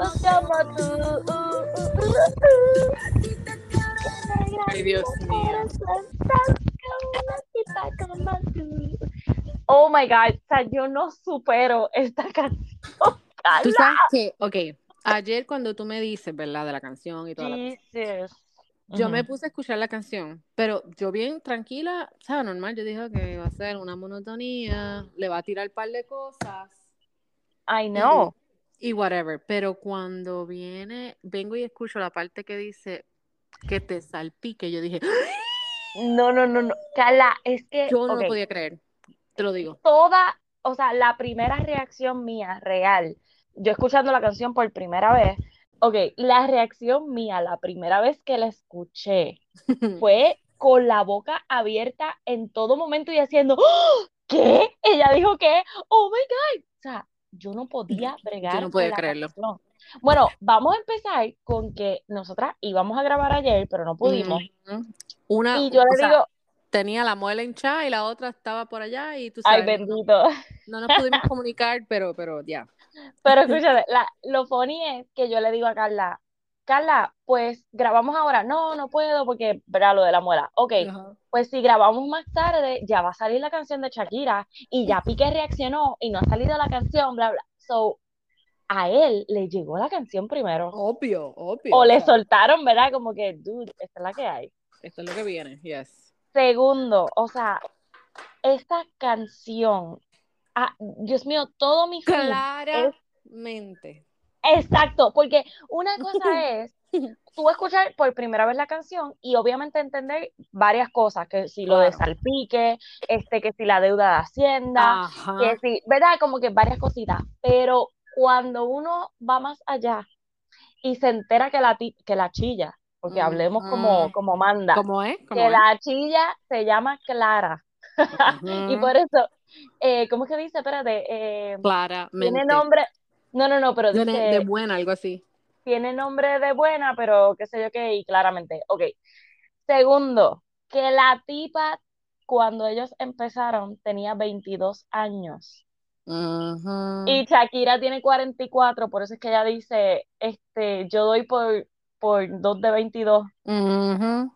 como tú. Ay, Dios mío. Oh my God, o sea, yo no supero esta canción. Tú sabes que, ok, ayer cuando tú me dices, ¿verdad? De la canción y todo. Jesus. Yo me Ujú. puse a escuchar la canción, pero yo bien tranquila, ¿sabes? Normal, yo dije que va a ser una monotonía, le va a tirar un par de cosas I know. Y whatever. Pero cuando viene, vengo y escucho la parte que dice que te salpique, yo dije, No, no, no, no. Carla, es que yo no lo podía creer, te lo digo. toda, o sea, la primera reacción mía real, yo escuchando la canción por primera vez, ok, la reacción mía la primera vez que la escuché fue con la boca abierta en todo momento y haciendo. ¿qué? Ella dijo que, oh my God. O sea, yo no podía bregar no con podía creerlo. canción. Bueno, vamos a empezar con que nosotras íbamos a grabar ayer, pero no pudimos. Una, Y yo sea, tenía la muela hinchada y la otra estaba por allá y tú ay, sabes, no, bendito. no nos pudimos comunicar, pero, pero ya. Pero escúchate, la, lo funny es que yo le digo a Carla, Carla, pues grabamos ahora. No, no puedo porque, verá lo de la muela. Ok, Ajá. pues si grabamos más tarde, ya va a salir la canción de Shakira y ya Piqué reaccionó y no ha salido la canción, bla, bla. So, a él le llegó la canción primero. Obvio, obvio. O le soltaron, ¿verdad? Como que, dude, esta es la que hay. Esto es lo que viene, yes. Segundo, o sea, esta canción, ah, Dios mío, todo mi Claramente. Exacto, porque una cosa es tú escuchar por primera vez la canción y obviamente entender varias cosas, que si lo de Claro. salpique, este, que si la deuda de Hacienda, que si, ¿verdad? Como que varias cositas, pero cuando uno va más allá y se entera que la, ti- que la chilla, porque hablemos como, Ujú. como manda, ¿Cómo es? ¿Cómo que es? la chilla se llama Clara, y por eso, eh, ¿cómo es que dice? Espérate, eh, tiene Claramente. nombre, no, no, no, pero De, dice de buena, algo así. tiene nombre de buena, pero qué sé yo qué, y claramente. Ok. Segundo, que la tipa, cuando ellos empezaron, tenía 22 años. Ujú. Y Shakira tiene 44, por eso es que ella dice, este, yo doy por, por 2 de 22. Ujú.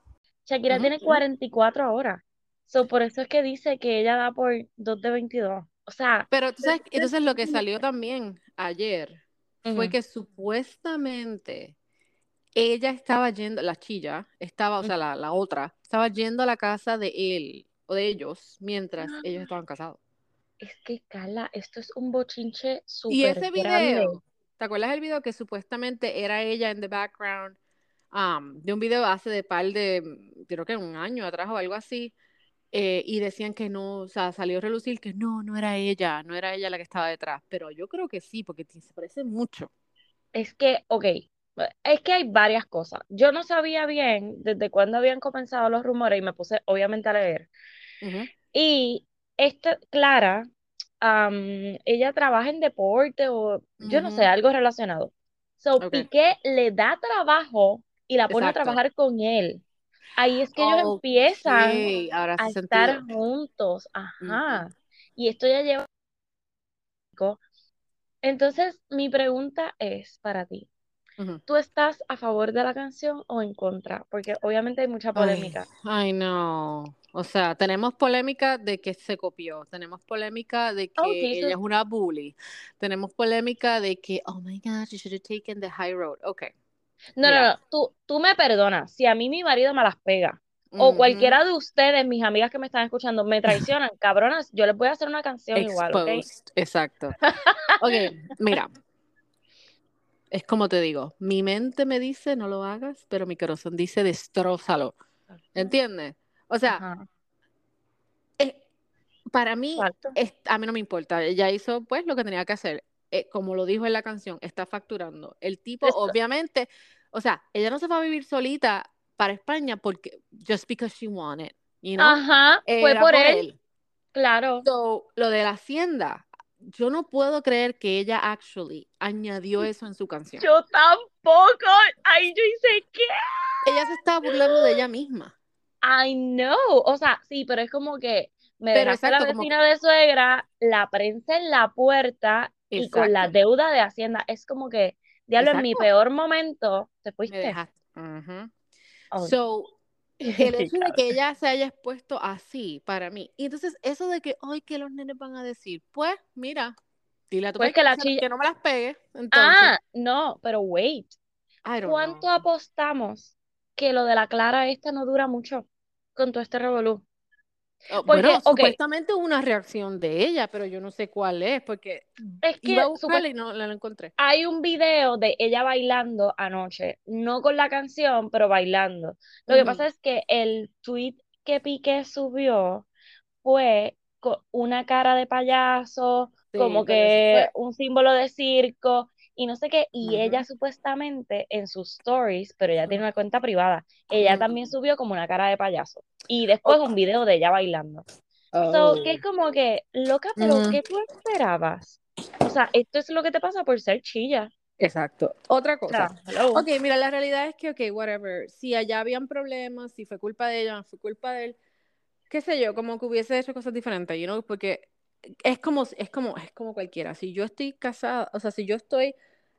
Shakira tiene Ujú. 44 ahora. So, por eso es que dice que ella da por 2 de 22. O sea, Pero tú sabes, entonces lo que salió también ayer fue que supuestamente ella estaba yendo, la chilla, estaba, o sea, la, la otra, estaba yendo a la casa de él o de ellos mientras ellos estaban casados. es que, Carla, esto es un bochinche Y súper ese grande. video, ¿te acuerdas del video que supuestamente era ella en the background? um, de un video hace de par de, creo que un año atrás o algo así, eh, y decían que no, o sea, salió a relucir que no, no era ella, no era ella la que estaba detrás, pero yo creo que sí, porque se parece mucho. Es que, ok, es que hay varias cosas. Yo no sabía bien desde cuándo habían comenzado los rumores y me puse obviamente a leer. Y esta, Clara, am, ella trabaja en deporte o yo no sé, algo relacionado. So. Piqué le da trabajo y la pone a trabajar con él. Ahí es que ellos empiezan ahora a estar juntos. Ajá. Y esto ya lleva. Entonces, mi pregunta es para ti. ¿Tú estás a favor de la canción o en contra? Porque obviamente hay mucha polémica. ay, no. O sea, tenemos polémica de que se copió, tenemos polémica de Oh, que ella Jesus. es una bully, tenemos polémica de que, oh my God, you should have taken the high road. Ok, No, no, mira. no. Tú, tú me perdonas. Si a mí mi marido me las pega, o cualquiera de ustedes, mis amigas que me están escuchando, me traicionan, cabronas, yo les voy a hacer una canción igual, ¿ok? Exacto. Ok, mira. Es como te digo, mi mente me dice no lo hagas, pero mi corazón dice destrózalo. ¿Entiendes? O sea, Ajá, eh, para mí, es- a mí no me importa. Ella hizo pues lo que tenía que hacer. Eh, como lo dijo en la canción, está facturando. El tipo, Esto- obviamente, o sea, ella no se va a vivir solita para España porque just because she wanted, you know? Ajá, fue Era por él, claro. So, lo de la hacienda, yo no puedo creer que ella actually añadió eso en su canción. Yo tampoco. Ay, yo hice qué. Ella se estaba burlando de ella misma. I know. O sea, sí, pero es como que me Pero dejaste la como vecina de suegra, la prensa en la puerta y con la deuda de Hacienda. Es como que, Diablo, en mi peor momento, te Me fuiste. dejaste. Ujú. Oh, So, el hecho de que ella se haya expuesto así para mí. Y entonces, eso de que, ay, que los nenes van a decir, pues, mira, dile a tu Pues que la chilla- que no me las pegue. Entonces, Ah, no, pero wait. ¿Cuánto know. apostamos que lo de la Clara esta no dura mucho con todo este revolú? Oh, Porque, bueno, supuestamente hubo una reacción de ella, pero yo no sé cuál es, porque es que iba a buscarla y no la encontré. hay un video de ella bailando anoche, no con la canción, pero bailando. Lo que pasa es que el tweet que Piqué subió fue con una cara de payaso, Sí, como que fue- un símbolo de circo y no sé qué, y ella supuestamente en sus stories, pero ella tiene una cuenta privada, ella también subió como una cara de payaso y después Oh. un video de ella bailando. Oh. So, que es como que, loca, pero. ¿qué tú esperabas? O sea, esto es lo que te pasa por ser chilla. Exacto. Otra cosa. hello. Ok, mira, la realidad es que, ok, whatever. Si allá habían problemas, si fue culpa de ella, no fue culpa de él, qué sé yo, como que hubiese hecho cosas diferentes, you know, porque es como, es como, es como cualquiera. Si yo estoy casada, o sea, si yo estoy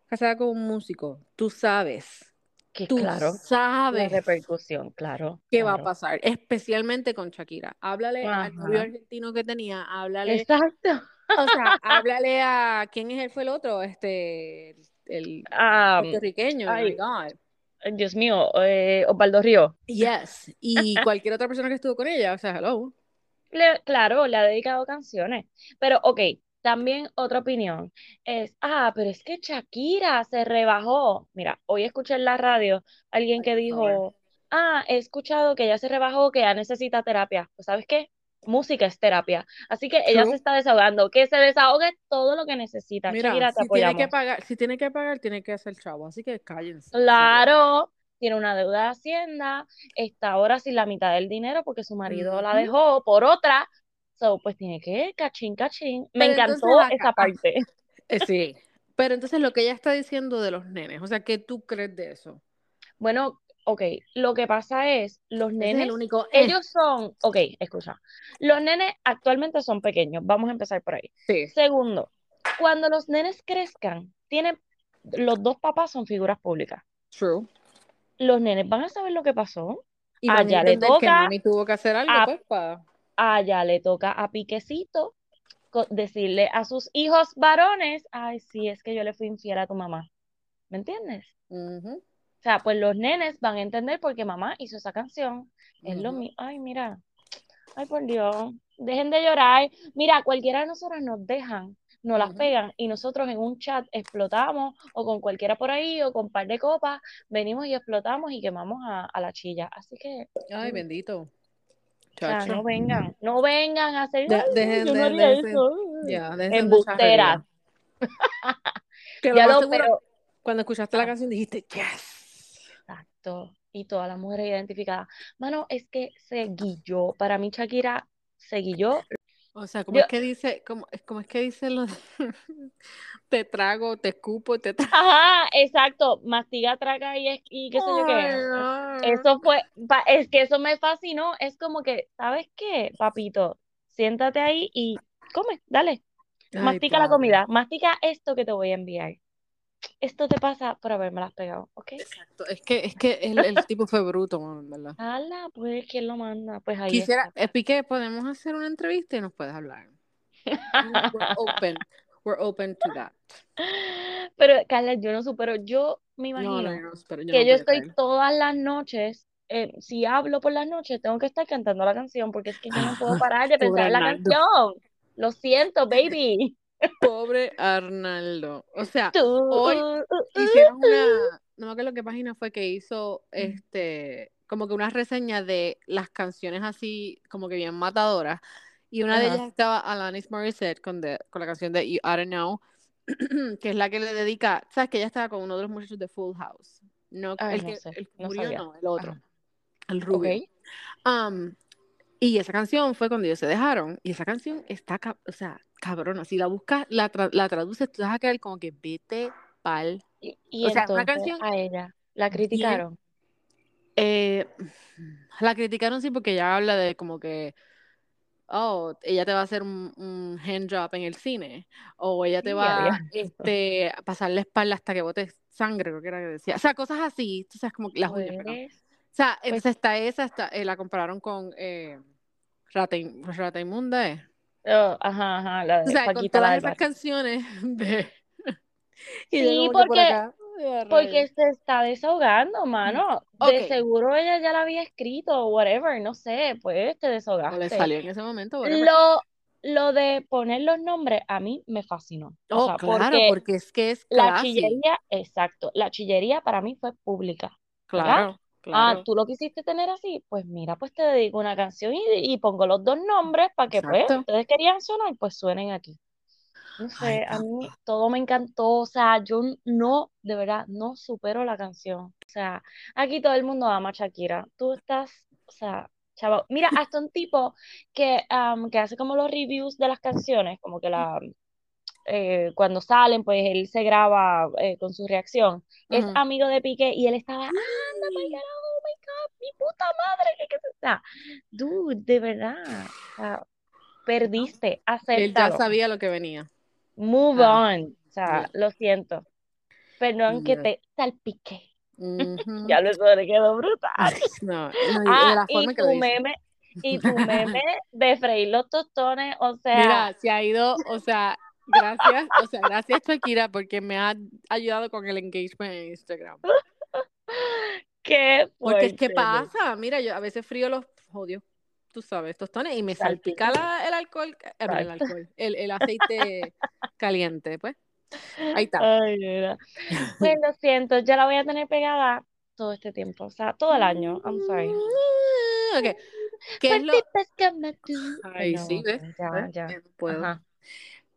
casada con un músico, tú sabes, Que tú claro, la sabes repercusión, claro, qué va a pasar, especialmente con Shakira. Háblale al novio argentino que tenía, háblale, Exacto. o sea, háblale a, ¿quién es él? Fue el otro? Este, el, Ah, puertorriqueño, oh my ay, God. Dios mío, eh, Osvaldo Río. Yes, y cualquier otra persona que estuvo con ella, o sea, hello. Claro, le ha dedicado canciones. Pero, ok, también otra opinión es, ah, pero es que Shakira se rebajó. Mira, hoy escuché en la radio alguien que dijo, ah, he escuchado que ella se rebajó, que ya necesita terapia. Pues, ¿sabes qué? Música es terapia. Así que ella se está desahogando. Que se desahogue todo lo que necesita. Mira, Shakira, te si tiene que pagar, si tiene que pagar, tiene que hacer chavo, así que cállense. Claro, tiene una deuda de Hacienda, está ahora sin la mitad del dinero porque su marido la dejó por otra. So, pues tiene que cachín, cachín. Me Pero encantó esa parte. Eh, sí, pero entonces lo que ella está diciendo de los nenes, o sea, ¿qué tú crees de eso? Bueno, ok, lo que pasa es, los Ese es el nenes, único. eh, ellos son, ok, escucha, los nenes actualmente son pequeños, vamos a empezar por ahí. sí. Segundo, cuando los nenes crezcan, tienen, los dos papás son figuras públicas. True. Los nenes van a saber lo que pasó, Y Allá le que toca mami tuvo que hacer algo, a- pues, para. allá le toca a Piquecito decirle a sus hijos varones, ay, sí, es que yo le fui infiel a tu mamá. ¿Me entiendes? Ujú, O sea, pues los nenes van a entender porque mamá hizo esa canción. Es lo mismo. Ay, mira. Ay, por Dios. Dejen de llorar. Mira, cualquiera de nosotras nos dejan, nos las pegan y nosotros en un chat explotamos o con cualquiera por ahí o con un par de copas, venimos y explotamos y quemamos a, a la chilla. Así que, Ay, mm, bendito. o sea, Chacho. no vengan, no vengan a hacer, De- "Ay, no, dejen yo no de- haría déjense- eso. Ya, Embusteras. Ya más lo, seguro, pero, cuando escuchaste la Ah. canción dijiste, yes. exacto. Y todas las mujeres identificadas. Mano, es que se guilló. Para mí, Shakira se guilló. O sea, ¿cómo Yo- es que dice, cómo, es- cómo es que dice lo de te trago, te escupo, te trago? Ajá, exacto. Mastiga, traga y, es- y qué sé yo qué. Eso fue, pa- es que eso me fascinó. Es como que, ¿sabes qué, papito? Siéntate ahí y come, dale. Mastica la comida, mastica esto que te voy a enviar. Esto te pasa por haberme las pegado, ¿ok? Exacto, es que, es que el, el tipo fue bruto, mano, en verdad. Hala, pues, ¿quién lo manda? Pues ahí Quisiera, está. eh, Piqué, podemos hacer una entrevista y nos puedes hablar. We're open, we're open to that. Pero, Carla, yo no supero, yo me No, imagino no, no, pero yo que no yo estoy todas las noches, eh, si hablo por las noches, tengo que estar cantando la canción, porque es que yo no puedo parar de pensar en la canción. Lo siento, baby. Pobre Arnaldo. O sea, hoy hicieron una, no me acuerdo qué página fue que hizo este, como que una reseña de las canciones así, como que bien matadoras. Y una de ellas estaba Alanis Morissette con, de- con la canción de You I Don't Know, que es la que le dedica, sabes que ella estaba con uno de los muchachos de Full House. No, Ay, el no que sé, el que no murió, sabía. no, el otro, Ajá. el rubio. Um, y esa canción fue cuando ellos se dejaron. Y esa canción está, o sea, cabrona. Si la buscas, la, tra- la traduces, tú vas a quedar como que vete pal. Y, y O sea, una canción a ella la criticaron. Eh, la criticaron sí porque ella habla de como que oh, ella te va a hacer un, un hand job en el cine, o ella te va a este, pasar la espalda hasta que botes sangre, creo que era que decía. O sea, cosas así, tú sabes, como las uñas, pues, O sea, pues entonces está esa, está, eh, la compararon con eh, Rata, Rata Inmunda, ¿eh? Oh, ajá, ajá, la de o sea, con todas esas canciones de... sí, porque, porque se está desahogando, mano. De seguro ella ya la había escrito, whatever, no sé, pues te desahogaste. Le salió en ese momento, Lo, lo de poner los nombres a mí me fascinó. Oh, claro, porque, es que es La chillería, exacto, la chillería para mí fue pública. Claro. Ah, tú lo quisiste tener así, pues mira, pues te dedico una canción y, pongo los dos nombres para que pues ustedes querían sonar, pues suenen aquí. No sé, a mí todo me encantó, o sea, yo no, de verdad, no supero la canción. O sea, aquí todo el mundo ama a Shakira. Tú estás, o sea, chavo, mira, hasta un tipo que, que hace como los reviews de las canciones, como que la, eh, cuando salen, pues él se graba eh, con su reacción. Es amigo de Piqué y él estaba, anda, my God, oh my God, mi puta madre, que qué está. Dude, de verdad, perdiste, acéptalo. Él ya sabía lo que venía. Move ah, on, o sea, lo siento. Perdón que te salpique. ya lo le quedó brutal. No, ah, y tu meme, y tu meme de freír los tostones, o sea. Mira, se ha ido, o sea, Gracias, o sea, gracias Shakira porque me ha ayudado con el engagement en Instagram. Qué Porque es que pasa, mira, yo a veces frío los odio, tú sabes, tostones y me salpica el alcohol, eh, el, alcohol el, aceite caliente, pues. Ahí está. Ay, Pues lo siento, ya la voy a tener pegada todo este tiempo, o sea, todo el año. I'm sorry. Okay. ¿Qué es lo... Ay, sí, ¿ves? Ya, ya. No puedo.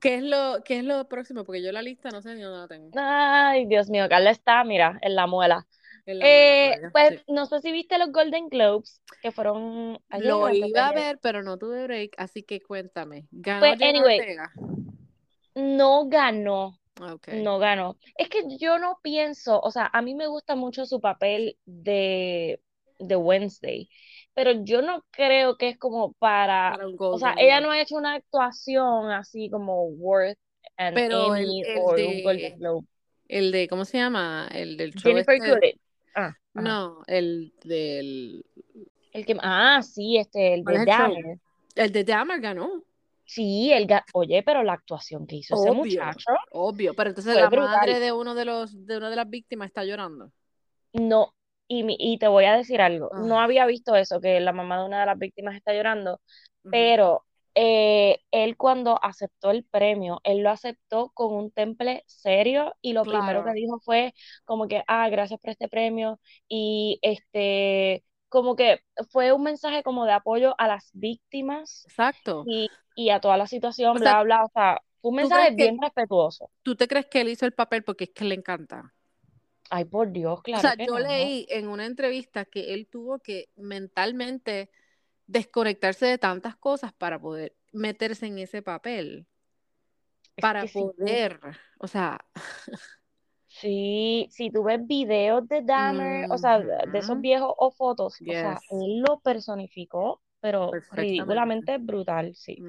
¿Qué es, lo, ¿Qué es lo próximo? Porque yo la lista no sé ni dónde la tengo. Ay, Dios mío, Carla está, mira, en la muela. eh, pues no sé si viste los Golden Globes, que fueron Lo iba a ver, pero no tuve break, así que cuéntame. ¿Ganó pues, anyway, No ganó. No ganó. Es que yo no pienso, o sea, a mí me gusta mucho su papel de, de Wednesday pero yo no creo que es como para, o sea, ella no ha hecho una actuación así como worth an pero Emmy el, o un Golden Globe. El de, ¿cómo se llama? El del show Jennifer este... Ah, no, el del... El que, ah, sí, este, el de Dahmer. El de Dahmer ganó. Sí, el oye, pero la actuación que hizo ese muchacho. Obvio, pero entonces la madre de uno de los de una de las víctimas está llorando. No, y, y te voy a decir algo, no había visto eso, que la mamá de una de las víctimas está llorando, pero eh, él cuando aceptó el premio, él lo aceptó con un temple serio y lo primero que dijo fue como que, ah, gracias por este premio y este, como que fue un mensaje como de apoyo a las víctimas. Exacto. Y, y a toda la situación, bla, bla, o sea, fue un mensaje bien respetuoso. ¿Tú te crees que él hizo el papel porque es que le encanta? Ay, por Dios, claro. O sea, yo leí en una entrevista que él tuvo que mentalmente desconectarse de tantas cosas para poder meterse en ese papel. para poder, o sea. Sí, si tú ves videos de Dahmer, o sea, de esos viejos o fotos, o sea, él lo personificó, pero ridículamente brutal, sí.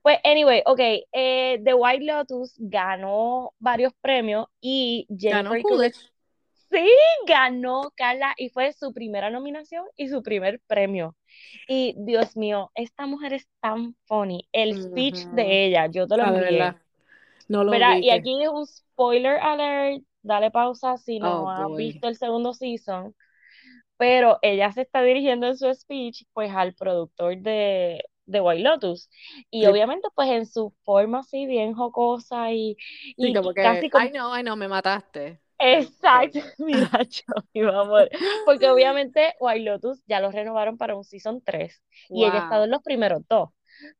Pues, anyway, ok, eh, The White Lotus ganó varios premios y Jennifer Coolidge Sí, ganó Carla y fue su primera nominación y su primer premio. Y Dios mío, esta mujer es tan funny. El speech de ella, yo te lo envié. No lo Y aquí es un spoiler alert. Dale pausa si no oh, has visto el segundo season. Pero ella se está dirigiendo en su speech pues al productor de, de White Lotus. Y obviamente, pues en su forma así, bien jocosa y, y casi como... Ay, no, ay, no, me mataste. Exacto, mira, mi amor. Porque obviamente White Lotus ya lo renovaron para un season 3 y ella ha estado en los primeros dos.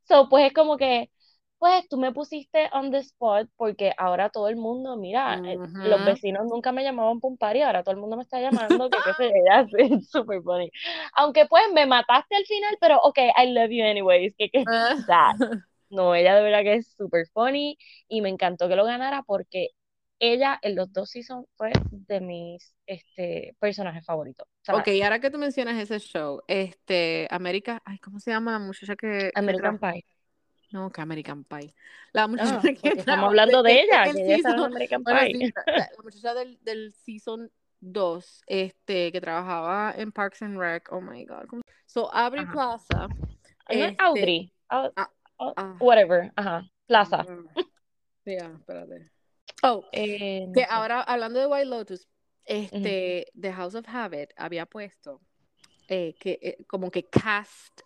So, pues es como que, pues tú me pusiste on the spot porque ahora todo el mundo, mira, eh, los vecinos nunca me llamaban Pumpari, ahora todo el mundo me está llamando, que qué yo, es súper funny. Aunque pues me mataste al final, pero ok, I love you anyways, que qué No, ella de verdad que es súper funny y me encantó que lo ganara porque ella en los dos seasons fue de mis este, personajes favoritos. Ok, ahora que tú mencionas ese show, este, América, ay, ¿cómo se llama la muchacha que... American Pie. No, que American Pie. La muchacha que estamos hablando de, ella, que ella American Pie. la, muchacha del, del season 2, este, que trabajaba en Parks and Rec, oh my God. So, Aubrey Plaza. Este, Audrey. Ah, ah. whatever, ajá, Plaza. Ya, espérate. Oh, eh, que ahora hablando de White Lotus, este, The House of Habit había puesto eh, que eh, como que cast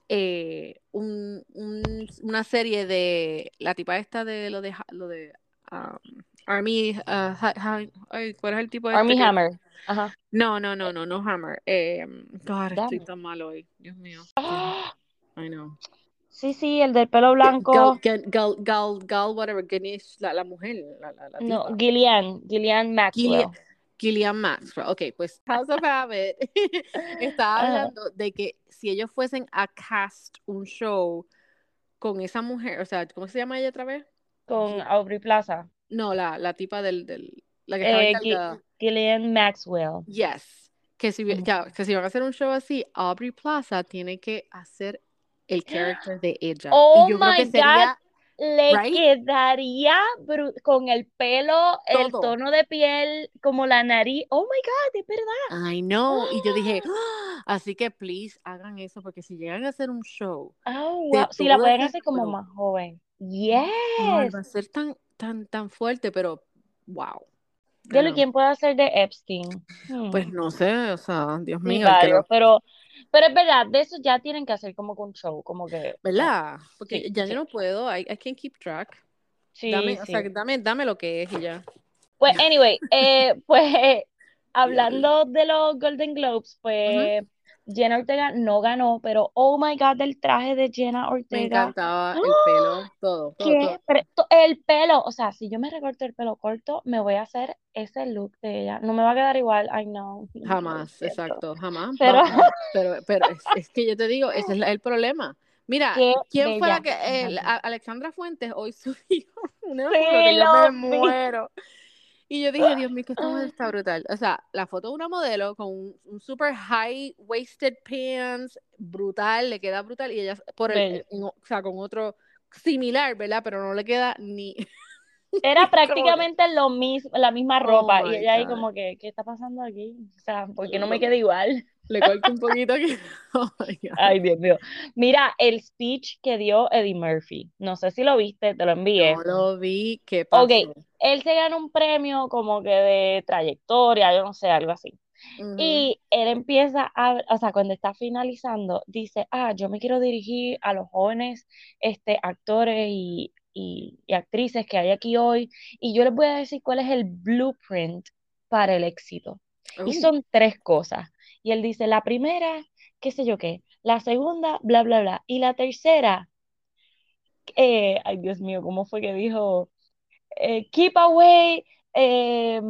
un, un, una serie de la tipa esta de lo de lo de um, Army uh, ¿cuál es el tipo de Army este Hammer Ajá. no no no no no Hammer eh, God, estoy tan mal hoy Dios mío. I know Sí, sí, el del pelo blanco. Gal, Gal, Gal, Gal whatever, Ganesh, la, la mujer. La, la, la no, Gillian, Gillian Maxwell. Gillian, Maxwell. Ok, pues House of Habit estaba hablando de que si ellos fuesen a cast un show con esa mujer, o sea, ¿cómo se llama ella otra vez? Con Aubrey Plaza. No, la, la tipa del, del la que eh, Gillian Maxwell. Yes. Que si, que, que si van a hacer un show así, Aubrey Plaza tiene que hacer el character de ella. Oh y yo my creo que God. Le quedaría con el pelo, el tono de piel, como la nariz. Oh my God, es verdad. I know. Y yo dije, ¡Ah! así que please hagan eso, porque si llegan a hacer un show. Oh, wow. Si la pueden hacer como más joven. Yes. va a ser tan, tan, tan fuerte, pero wow. ¿Y quién puede hacer de Epstein? Pues hmm. no sé, o sea, Dios mío. pero pero es verdad, de eso ya tienen que hacer como con show, como que. ¿Verdad? Porque ya yo no puedo, I, I can keep track. Sí, dame, O sea, dame, dame lo que es y ya. Pues, anyway, eh, pues hablando de los Golden Globes, pues. Jenna Ortega no ganó, pero oh my god, del traje de Jenna Ortega. Me encantaba el pelo, todo, todo, El pelo, o sea, si yo me recorto el pelo corto, me voy a hacer ese look de ella. No me va a quedar igual, I know. Jamás, exacto, jamás. Pero, pero, es, que yo te digo, ese es el problema. Mira, ¿quién fue la que Alexandra Fuentes hoy subió una foto que yo me muero? Y yo dije, Dios mío, que esto está brutal. O sea, la foto de una modelo con un, super high waisted pants, brutal, le queda brutal. Y ella, por el, o sea, con otro similar, ¿verdad? Pero no le queda ni. Era prácticamente lo mismo, la misma oh ropa. y ella ahí como que, ¿qué está pasando aquí? O sea, ¿por qué no me queda igual? Le corto un poquito aquí. Oh Ay, Dios mío. Mira, el speech que dio Eddie Murphy. No sé si lo viste, te lo envié. No lo vi, ¿qué pasó? Ok, él se gana un premio como que de trayectoria, yo no sé, algo así. Y él empieza a, o sea, cuando está finalizando, dice, ah, yo me quiero dirigir a los jóvenes este, actores y, y, actrices que hay aquí hoy, y yo les voy a decir cuál es el blueprint para el éxito. Y oh. son tres cosas. Y él dice, la primera, qué sé yo qué, la segunda, bla, bla, bla, y la tercera, eh, ay Dios mío, ¿cómo fue que dijo? Eh, keep away eh,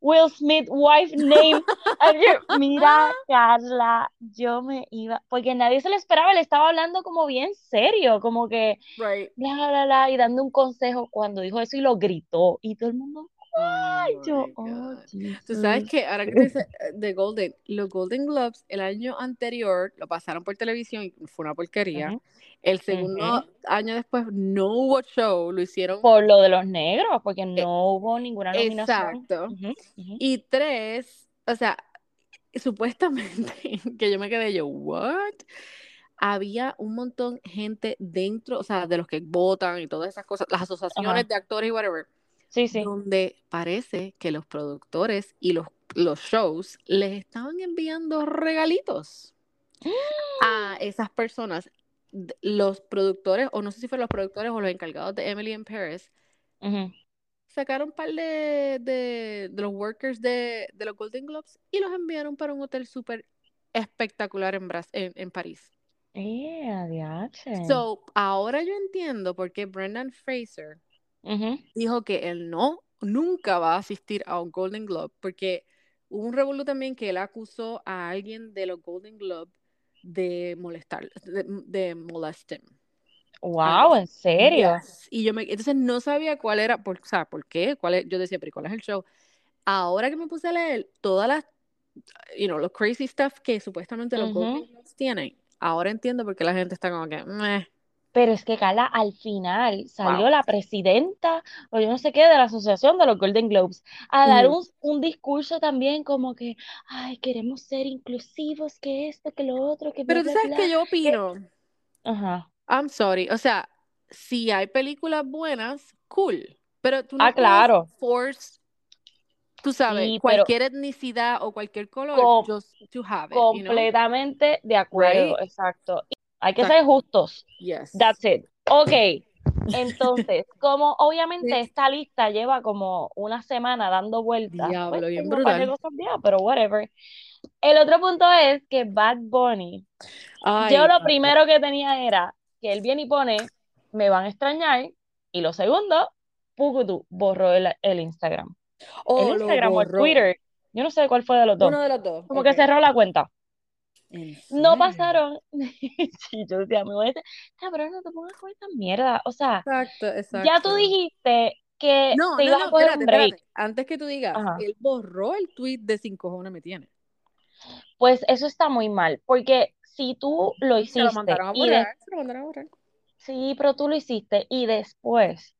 Will Smith wife name. Mira, Carla, yo me iba, porque nadie se lo esperaba, le estaba hablando como bien serio, como que right. bla, bla, bla, y dando un consejo cuando dijo eso y lo gritó, y todo el mundo, Ay, oh yo, oh, Tú sabes que ahora que dice eh, de Golden, los Golden Globes el año anterior lo pasaron por televisión y fue una porquería. El segundo año después no hubo show, lo hicieron por lo de los negros, porque eh, no hubo ninguna nominación. Exacto. Y tres, o sea, supuestamente que yo me quedé yo, what? Había un montón gente dentro, o sea, de los que votan y todas esas cosas, las asociaciones de actores y whatever Sí, sí. Donde parece que los productores y los, los shows les estaban enviando regalitos a esas personas. Los productores, o no sé si fueron los productores o los encargados de Emily in Paris, sacaron un par de, de, los workers de, de, los Golden Globes y los enviaron para un hotel súper espectacular en, en, en París. Eh, so, ahora yo entiendo por qué Brendan Fraser dijo que él no, nunca va a asistir a un Golden Globe, porque hubo un revuelo también que él acusó a alguien de los Golden Globe de molestar, de, de molesting. Wow, ¿en serio? Yes. Y yo me, entonces no sabía cuál era, por, o sea, ¿por qué? ¿Cuál es? Yo decía, pero ¿cuál es el show? Ahora que me puse a leer todas las, you know, los crazy stuff que supuestamente los Ujú. Golden Globes tienen, ahora entiendo por qué la gente está como que, meh. Pero es que, Carla, al final salió Wow. la presidenta, o yo no sé qué, de la Asociación de los Golden Globes, a dar un, un discurso también como que, ay, queremos ser inclusivos, que esto, que lo otro, que bla, Pero tú sabes que yo que- opino, Ajá. I'm sorry, o sea, si hay películas buenas, cool, pero tú no Ah, claro. force, tú sabes, Sí, cualquier etnicidad o cualquier color just to have it, you know? completamente de acuerdo, Right? exacto. Hay que ser justos. Yes. That's it. Ok. Entonces, como obviamente esta lista lleva como una semana dando vueltas, Diablo, pues bien par de brutal. pero whatever. El otro punto es que Bad Bunny, Ay, yo lo primero que tenía era que él viene y pone, me van a extrañar, y lo segundo, Pucutu borró el, el Instagram. Oh, El lo Instagram o el. Twitter, yo no sé cuál fue de los dos, Uno de los dos. como que cerró la cuenta. ¿En No pasaron, sí, yo decía, me voy a decir, cabrón, no te pongas con esta mierda, o sea, Exacto, exacto. ya tú dijiste que No, te no, ibas no, a coger espérate, un break. espérate. Antes que tú digas, Ajá. él borró el tweet de Sin cojones me tiene. Pues eso está muy mal, porque si tú lo Se lo hiciste mandaron a y de, borrar, se lo mandaron a borrar. sí, pero tú lo hiciste y después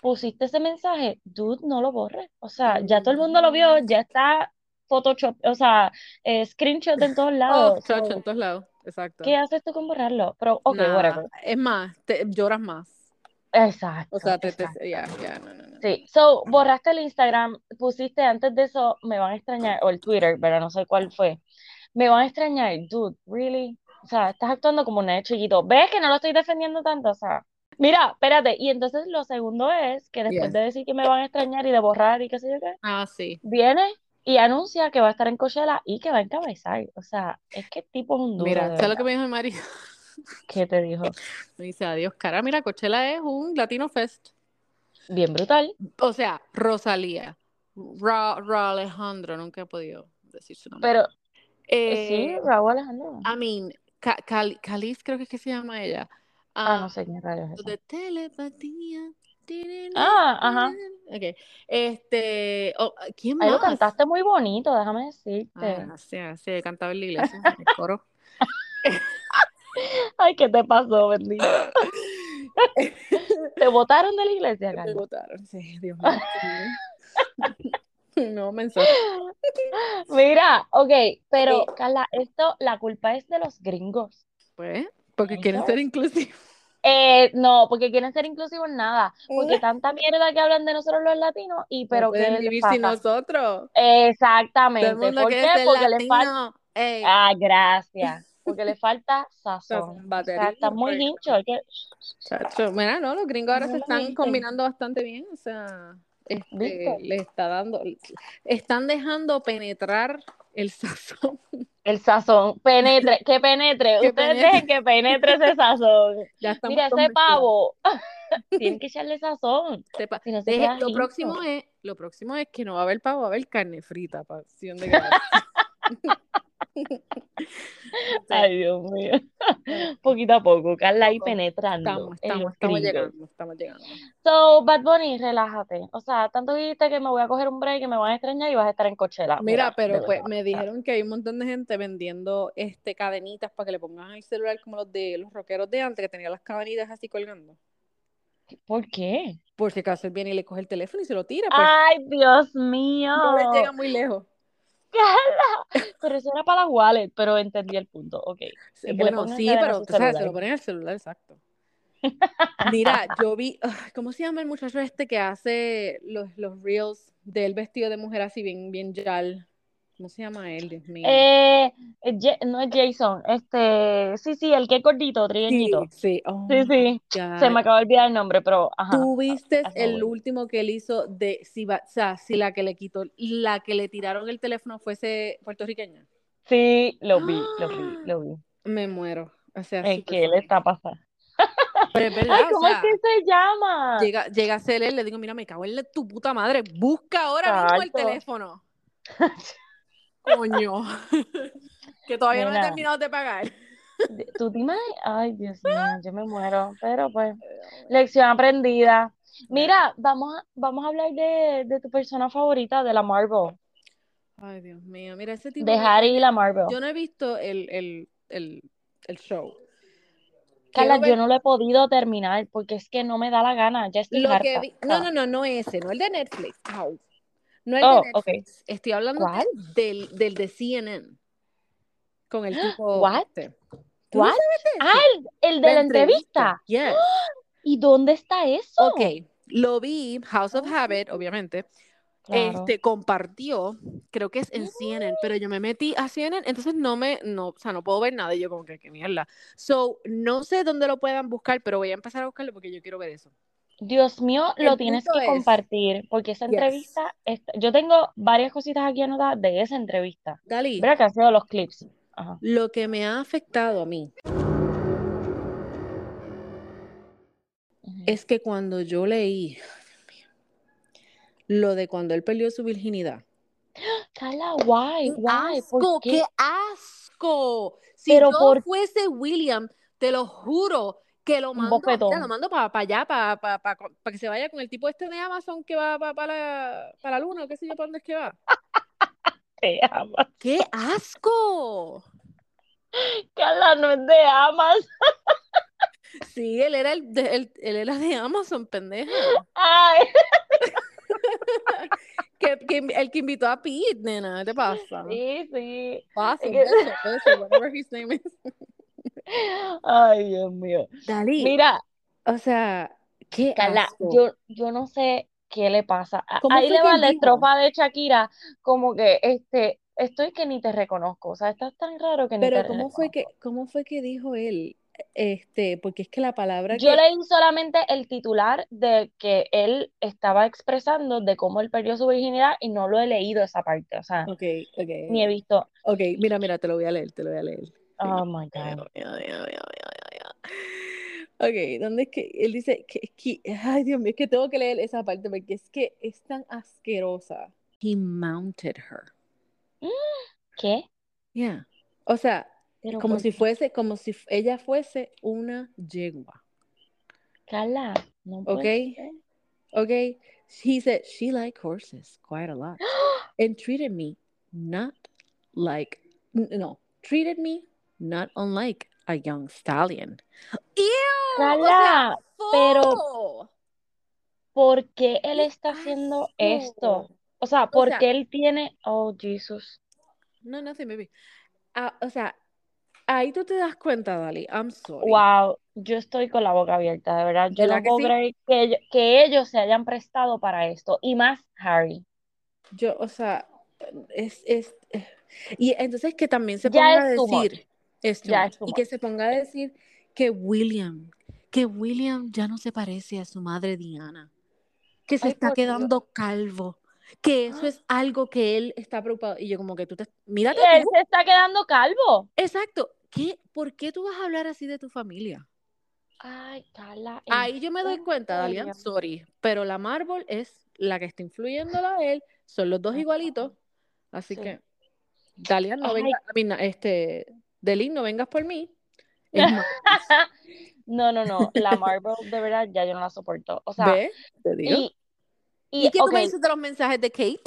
pusiste ese mensaje, dude, no lo borres. O sea, ya todo el mundo lo vio, ya está Photoshop, o sea, eh, screenshot en todos Oh, lados. chacho, so, en todos lados. Exacto. ¿qué haces tú con borrarlo? Pero, ok, Nada. whatever. Es más, te, lloras más. Exacto, O sea, te, te, ya, ya, no, no, no. Sí, so, borraste el Instagram, pusiste antes de eso, me van a extrañar, o el Twitter, pero no sé cuál fue. Me van a extrañar, dude, really? O sea, estás actuando como un chiquito. ¿Ves que no lo estoy defendiendo tanto? O sea, mira, espérate. Y entonces lo segundo es que después Yes. de decir que me van a extrañar y de borrar y qué sé yo qué, Ah, sí. viene y anuncia que va a estar en Coachella y que va a encabezar. O sea, es que el tipo es un duro, Mira, ¿sabes lo que me dijo mi marido? ¿Qué te dijo? Me dice, adiós, cara. Mira, Coachella es un Latino Fest. Bien brutal. O sea, Rosalía, Ra, Ra Alejandro, nunca he podido decir su nombre. Pero eh, sí, Eh, Raúl Alejandro. I mean, Ca- Cali- Calis creo que es que se llama ella. Ah, Ah, no sé quién rayos es de telepatía. Ah, ajá. Ok. Este, oh, ¿quién Ahí lo más? cantaste muy bonito, déjame decirte. Ah, sí, sí, cantaba en la iglesia, el coro. Ay, ¿qué te pasó, bendito? ¿Te botaron de la iglesia, Me Carla? botaron, sí, Dios mío. No, mensaje. Mira, ok, pero. Carla, esto, la culpa es de los gringos. Pues, porque quieren ser inclusivos. Eh, no, porque quieren ser inclusivos en nada. Porque No tanta mierda que hablan de nosotros los latinos, y pero ¿qué pueden les vivir pasa? sin nosotros. Todo Exactamente. el mundo ¿Por qué? ser Porque les falta. Ah, gracias. Porque le falta sazón. Sazón, O sea, batería, está muy hincho. Que... chacho. Mira, no, los gringos ahora No se están combinando bastante bien. O sea, este, le está dando, están dejando penetrar el sazón. El sazón. Penetre, que penetre. Que Ustedes penetre. dejen que penetre ese sazón. Ya Mira, ese pavo. Tienen que echarle sazón. Sepa- Si no se deje- queda lo próximo es, lo próximo es que no va a haber pavo, va a haber carne frita para acción de. Ay, Dios mío. Poquito a poco, Carla ahí penetrando Estamos, estamos, estamos llegando, estamos llegando. So, Bad Bunny, relájate. O sea, tanto dijiste que me voy a coger un break, que me van a extrañar y vas a estar en Coachella. Mira, de pero pues me dijeron que hay un montón de gente vendiendo este cadenitas para que le pongan el celular como los de los rockeros de antes, que tenían las cadenitas así colgando. ¿Por qué? Por si acaso él viene y le coge el teléfono y se lo tira, pues Ay, Dios mío. no les llega muy lejos. Carla. Pero eso era para las wallets, pero entendí el punto. Ok. Bueno, sí, pero tú sabes, se lo ponen al celular, exacto. Mira, yo vi, ¿cómo se llama el muchacho este que hace los, los reels del vestido de mujer así bien, bien yal? ¿Cómo se llama él, Dios mío? Eh, eh, no es Jason, este, sí, sí, el que es gordito, trigueñito. sí, oh Sí, sí, se me acaba de olvidar el nombre, pero ajá. ¿Tú viste hazme el último que él hizo de si va, o sea, si la que le quitó, la que le tiraron el teléfono fuese puertorriqueña? Sí, lo vi, lo vi, lo vi. Me muero. O sea, Es súper que le está pasando. Pero es Ay, o ¿cómo es que se llama? llega, llega a ser él, le digo, mira, me cago en la- tu puta madre, busca ahora mismo el teléfono. Coño. que todavía no he terminado de pagar. ¿Tú te imaginas? Ay, Dios mío, yo me muero. Pero pues, lección aprendida. Mira, vamos a, vamos a hablar de, de tu persona favorita de la Marvel. Ay, Dios mío, mira ese tipo De Harry y la Marvel. Yo no he visto el, el, el, el show. Carla, yo no lo he podido terminar porque es que no me da la gana. Ya estoy lo que harta. vi- No, no, no, no ese, no el de Netflix. Au. No el Oh, de. Netflix. Estoy hablando del, del de CNN. Con el tipo. What? este. ¿Tú no ¿Cuál? sabes de Ah, el, el de la entrevista. Yes. ¿Y dónde está eso? Ok, lo vi, House of. Habit, obviamente. Claro. Este compartió, creo que es en CNN, pero yo me metí a CNN, entonces no me, no, o sea, no puedo ver nada. Y yo como que qué mierda. So, no sé dónde lo puedan buscar, pero voy a empezar a buscarlo porque yo quiero ver eso. Dios mío, El lo tienes que es- compartir porque esa Yes. entrevista, está- yo tengo varias cositas aquí anotadas de esa entrevista. Dalí, Mira que han sido los clips. Ajá. lo que me ha afectado a mí es que cuando yo leí lo de cuando él perdió su virginidad. Carla, ¡Qué why, asco! ¿por qué? ¡Qué asco! Si Pero yo por- fuese William, te lo juro que lo mando, mira, lo mando para allá, para que se vaya con el tipo este de Amazon que va para la, pa la luna, o qué sé yo, para dónde es que va. Te amas. ¡Qué asco! Carla, no es de amas. Sí, él era el de, él, él era de Amazon, pendeja. Ay, Que, que el que invitó a Pete, nena, ¿qué te pasa? sí, sí. Paso, Es que- beso, beso, whatever his name is. Ay, Dios mío. Dalí, Mira, o sea, qué Carla, asco. yo, yo no sé qué le pasa. A- ¿Cómo Ahí fue le va la estrofa de Shakira, como que este, estoy que ni te reconozco. O sea, estás tan raro que ni Pero te ¿cómo fue reconozco. que, cómo fue que dijo él? Este, porque es que la palabra Yo que leí solamente el titular de que él estaba expresando de cómo él perdió su virginidad y no lo he leído esa parte. O sea, ni he visto. Ok, mira, mira, te lo voy a leer, te lo voy a leer. Oh my God. Ok, ¿dónde es que él dice que, que- ay Dios mío, es que tengo que leer esa parte porque es que es tan asquerosa. He mounted her. ¿Qué? Yeah. O sea, Pero como si qué? fuese, como si ella fuese una yegua. Carla, no Ok. puede ser. Okay. He said she liked horses quite a lot and treated me not like no treated me not unlike a young stallion. Ew. O sea, Carla, pero. ¿por qué él ¡Qué está haciendo esto? O sea, O ¿por sea, qué él tiene... Oh, Jesus. no, nothing, baby. Ah, o sea, ahí tú te das cuenta, Dali. I'm sorry. Wow, yo estoy con la boca abierta, de verdad. Yo ¿Verdad no que puedo sí? creer que ellos, que ellos se hayan prestado para esto. Y más Harry. Yo, o sea, es, es, eh, y entonces que también se ponga a decir, es Ya y que se ponga a decir que William, que William ya no se parece a su madre Diana, que se Ay, está Dios. quedando calvo, que eso es algo que él está preocupado. Y yo como que tú te, mírate Y él tú. se está quedando calvo. Exacto. ¿Qué, ¿Por qué tú vas a hablar así de tu familia? Ay, Carla, Ahí yo me doy ¿en cuenta, Dalia, serio? sorry, pero la Marvel es la que está influyéndola a él, son los dos igualitos, así Sí. que Dalia, no Ay, venga, este, Delin, no vengas por mí. No, no, no. La Marvel, de verdad, ya yo no la soporto. O sea, ¿Ve? Te digo. y, ¿Y y qué tú ok, me dices de los mensajes de Kate?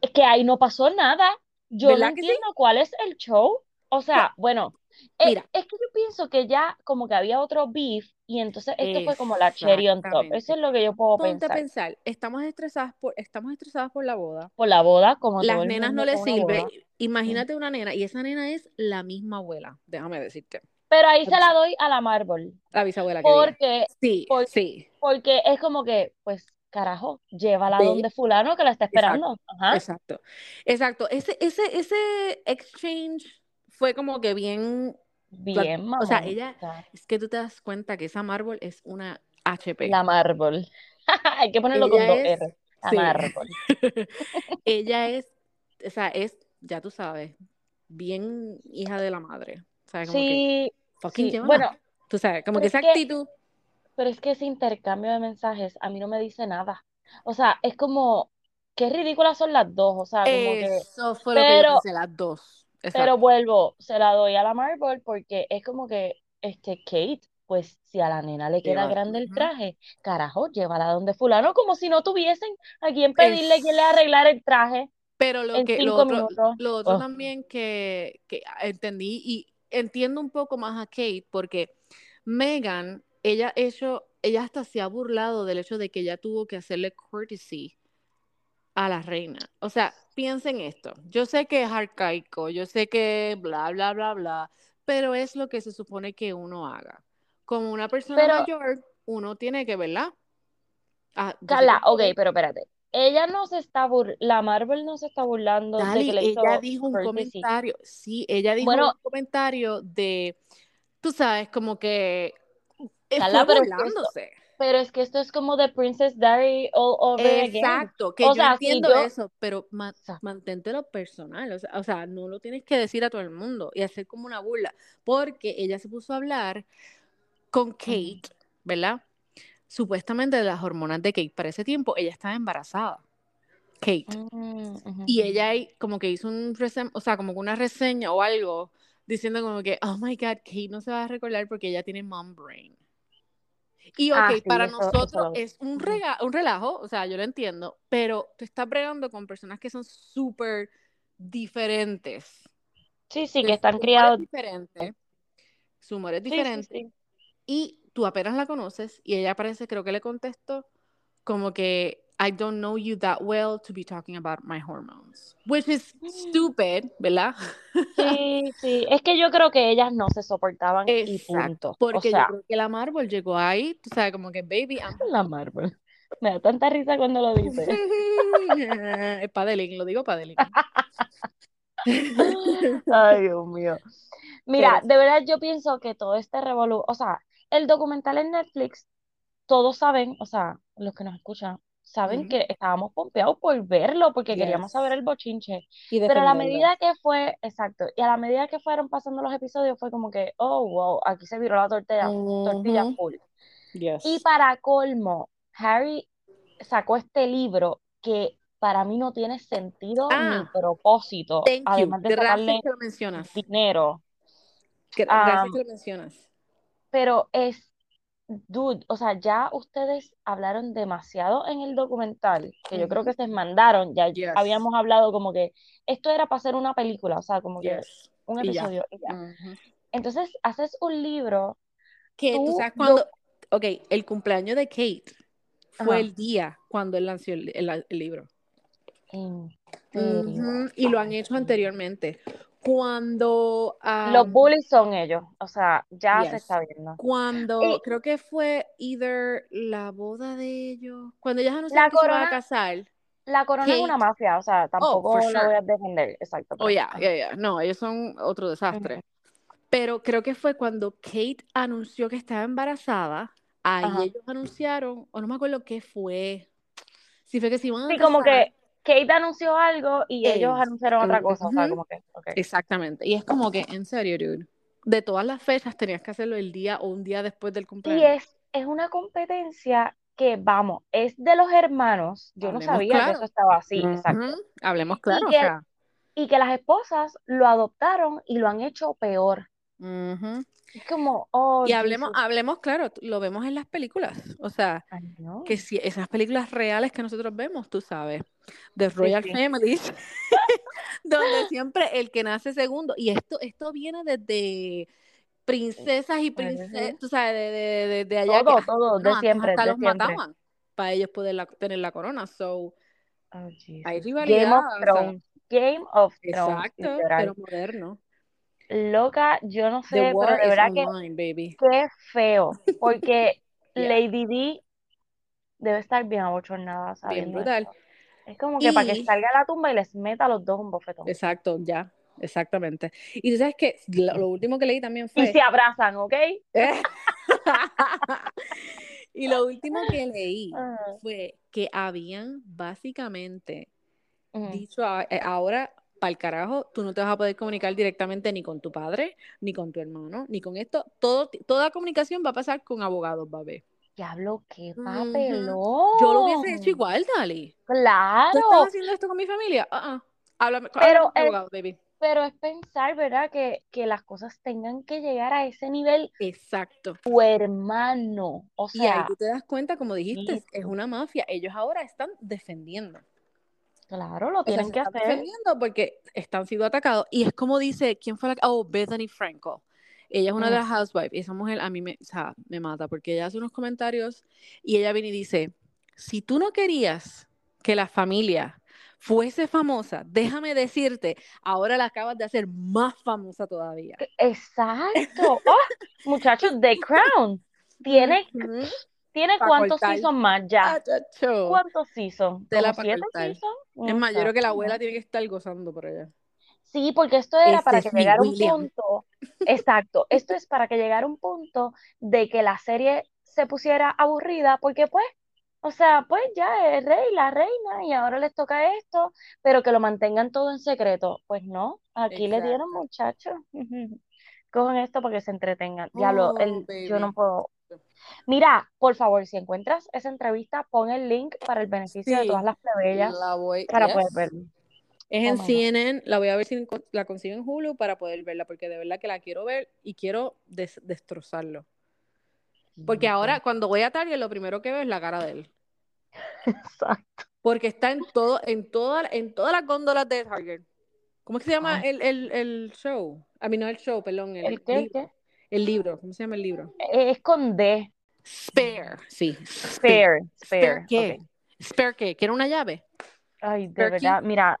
es que ahí no pasó nada. Yo no entiendo cuál es el show. O sea, bueno, eh, Mira, es que yo pienso que ya como que había otro beef y entonces esto fue como la cherry on top. Eso es lo que yo puedo Ponte a pensar. pensar, estamos estresadas por, estamos estresadas por la boda. Por la boda, como todo Las el nenas mundo no les sirve. Imagínate una nena, y esa nena es la misma abuela, déjame decirte. Pero ahí se la doy a la Marvel. La bisabuela que. Porque, Sí, por- sí. porque es como que, pues, carajo, llévala Ve. donde fulano que la está Exacto. esperando. Ajá. Exacto, exacto. Ese, ese, ese exchange fue como que bien. Bien, o sea, ella- Es que tú te das cuenta que esa Marvel es una HP. La Marvel. Hay que ponerlo con dos es- R. La sí. Marvel. Ella es, o sea, es, ya tú sabes, bien hija de la madre. O sea, como que Sí, fucking sí. Bueno, Tú sabes, como que es esa que- actitud. pero es que ese intercambio de mensajes a mí no me dice nada. O sea, es como, qué ridículas son las dos. O sea, como que, Eso fue lo que yo pensé, las dos. Pero vuelvo, se la doy a la Marvel porque es como que este Kate, pues si a la nena le queda grande el traje, carajo, llévala donde fulano, como si no tuviesen a quien pedirle que le arreglar el traje. Pero lo que lo otro, lo otro, oh. también que, que entendí y entiendo un poco más a Kate porque Megan, ella hecho, ella hasta se ha burlado del hecho de que ella tuvo que hacerle courtesy a la reina. O sea, piensen esto. Yo sé que es arcaico, yo sé que bla, bla, bla, bla, pero es lo que se supone que uno haga. Como una persona mayor, uno tiene que, ¿verdad? Ah, Cala, ok, pero espérate. Ella no se está burlando, la Marvel no se está burlando de que le ella dijo un comentario, sí, ella dijo un comentario de, tú sabes, como que Cala, burlándose. Pero es que esto es como The Princess Diary all over Exacto, que yo entiendo eso, pero mantente lo personal, o sea, o sea, no lo tienes que decir a todo el mundo y hacer como una burla, porque ella se puso a hablar con Kate, ¿verdad? Supuestamente de las hormonas de Kate. Para ese tiempo ella estaba embarazada. Kate. Mm, y ella como que hizo un o sea, como una reseña o algo diciendo como que, oh my God, Kate no se va a recordar porque ella tiene mom brain. Y ok, ah, para nosotros es un, un relajo, o sea, yo lo entiendo, pero tú estás bregando con personas que son súper diferentes. Sí, sí, que están criados. diferente, su humor es diferente. Y tú apenas la conoces y ella parece, creo que le contestó como que I don't know you that well to be talking about my hormones. Which is mm. stupid, ¿verdad? Sí, sí. Es que yo creo que ellas no se soportaban y punto. Porque yo creo que la Marvel llegó ahí, tú sabes, como que baby. I'm... La Marvel. Me da tanta risa cuando lo dice. es Padelín, lo digo Padelín. Ay, Dios mío. Mira, de verdad yo pienso que todo este revolú, o sea, el documental en Netflix, todos saben, o sea, los que nos escuchan, saben que estábamos pompeados por verlo porque queríamos saber el bochinche. Pero a la medida que fue, exacto, y a la medida que fueron pasando los episodios fue como que, oh, wow, aquí se viró la tortilla, tortilla full. Y para colmo, Harry sacó este libro que para mí no tiene sentido ni ah, propósito, además de sacarle dinero. Gracias que lo mencionas. Pero es dude, o sea, ya ustedes hablaron demasiado en el documental, que yo creo que se mandaron, ya habíamos hablado como que esto era para hacer una película, o sea, como que un episodio y ya. Entonces, haces un libro. Que tú, sabes cuando, ok, el cumpleaños de Kate fue el día cuando él lanzó el, libro. Y lo han hecho anteriormente. Cuando... Los bullies son ellos, o sea, ya se está viendo. Cuando, creo que fue either la boda de ellos, cuando ellas anunciaron que se iban a casar. La corona es una mafia, o sea, oh, tampoco lo voy a defender, exacto. Oh, ya, ya, ya, no, ellos son otro desastre. Pero creo que fue cuando Kate anunció que estaba embarazada, ahí ellos anunciaron, o no me acuerdo qué fue, si fue que se iban a Sí, como que Kate anunció algo y ellos anunciaron otra cosa, o sea, como que, Exactamente, y es como que, en serio, dude, de todas las fechas tenías que hacerlo el día o un día después del cumpleaños. Y es, es una competencia que, vamos, es de los hermanos, yo no sabía que eso estaba así, exacto. Hablemos claro, y que, y que las esposas lo adoptaron y lo han hecho peor. Es como, oh, y hablemos, hablemos claro, lo vemos en las películas, o sea, que si esas películas reales que nosotros vemos, tú sabes, de Royal Families, donde siempre el que nace segundo, y esto, esto viene desde princesas y princesas, tú sabes, de, de, allá. Todo, todo, de siempre. Hasta los mataban para ellos poder tener la corona, so, oh, hay rivalidad. Game of Thrones. Game of Thrones. Exacto, pero moderno. Loca, yo no sé, pero de verdad que qué feo, porque Lady D debe estar bien abochornada, ¿sabes? Bien brutal. Es como que para que salga a la tumba y les meta a los dos un bofetón. Exacto, ya, exactamente. Y tú sabes que lo, último que leí también fue... Y se abrazan, ¿ok? y lo último que leí fue que habían básicamente dicho eh, ahora para el carajo, tú no te vas a poder comunicar directamente ni con tu padre, ni con tu hermano, ni con esto. Todo, toda comunicación va a pasar con abogados, ver. Diablo, qué papelón. Yo lo hubiese hecho igual, Dali. Claro. ¿Tú estás haciendo esto con mi familia? Uh -uh. Háblame, pero con abogado, baby. pero es pensar, ¿verdad? Que, que las cosas tengan que llegar a ese nivel. Exacto. Tu hermano, o Y ahí sea, tú te das cuenta, como dijiste, es una mafia. Ellos ahora están defendiendo. Claro, lo O sea, tienen que están hacer. defendiendo porque están siendo atacados. Y es como dice, ¿quién fue la? Oh, Bethany Frankel. Ella es una de las housewives. Y esa mujer a mí me, o sea, me mata porque ella hace unos comentarios y ella viene y dice, si tú no querías que la familia fuese famosa, déjame decirte, ahora la acabas de hacer más famosa todavía. Exacto. Oh, muchachos, The Crown tiene. Tiene cuántos cortar. seasons más ya. Ah, chacho. ¿Cuántos seasons? ¿Como pa' siete seasons? Es más, yo creo que la abuela tiene que estar gozando por allá. Sí, porque esto era para es que llegara un punto, exacto, esto es para que llegara un punto de que la serie se pusiera aburrida, porque pues, o sea, pues ya el rey, la reina, y ahora les toca esto, pero que lo mantengan todo en secreto. Pues no, aquí le dieron muchachos, cojan esto para que se entretengan. Oh, el, yo no puedo. Mira, por favor, si encuentras esa entrevista, pon el link para el beneficio de todas las plebeyas la voy. para poder yes. verlo. Es Oh en. CNN, la voy a ver si la consigo en Hulu para poder verla, porque de verdad que la quiero ver y quiero des- destrozarlo. Porque ahora cuando voy a Target lo primero que veo es la cara de él. Exacto. Porque está en todo, en toda, en todas las góndolas de Target. ¿Cómo es que se llama el, el, el show? A mí no el show, perdón, el, ¿El qué? ¿El qué? El libro, ¿cómo se llama el libro? Es con D. Spare, sí. Spare, ¿Spare spare. qué? ok. ¿Spare qué? ¿Quiere una llave? Ay, de Spare key. verdad, mira,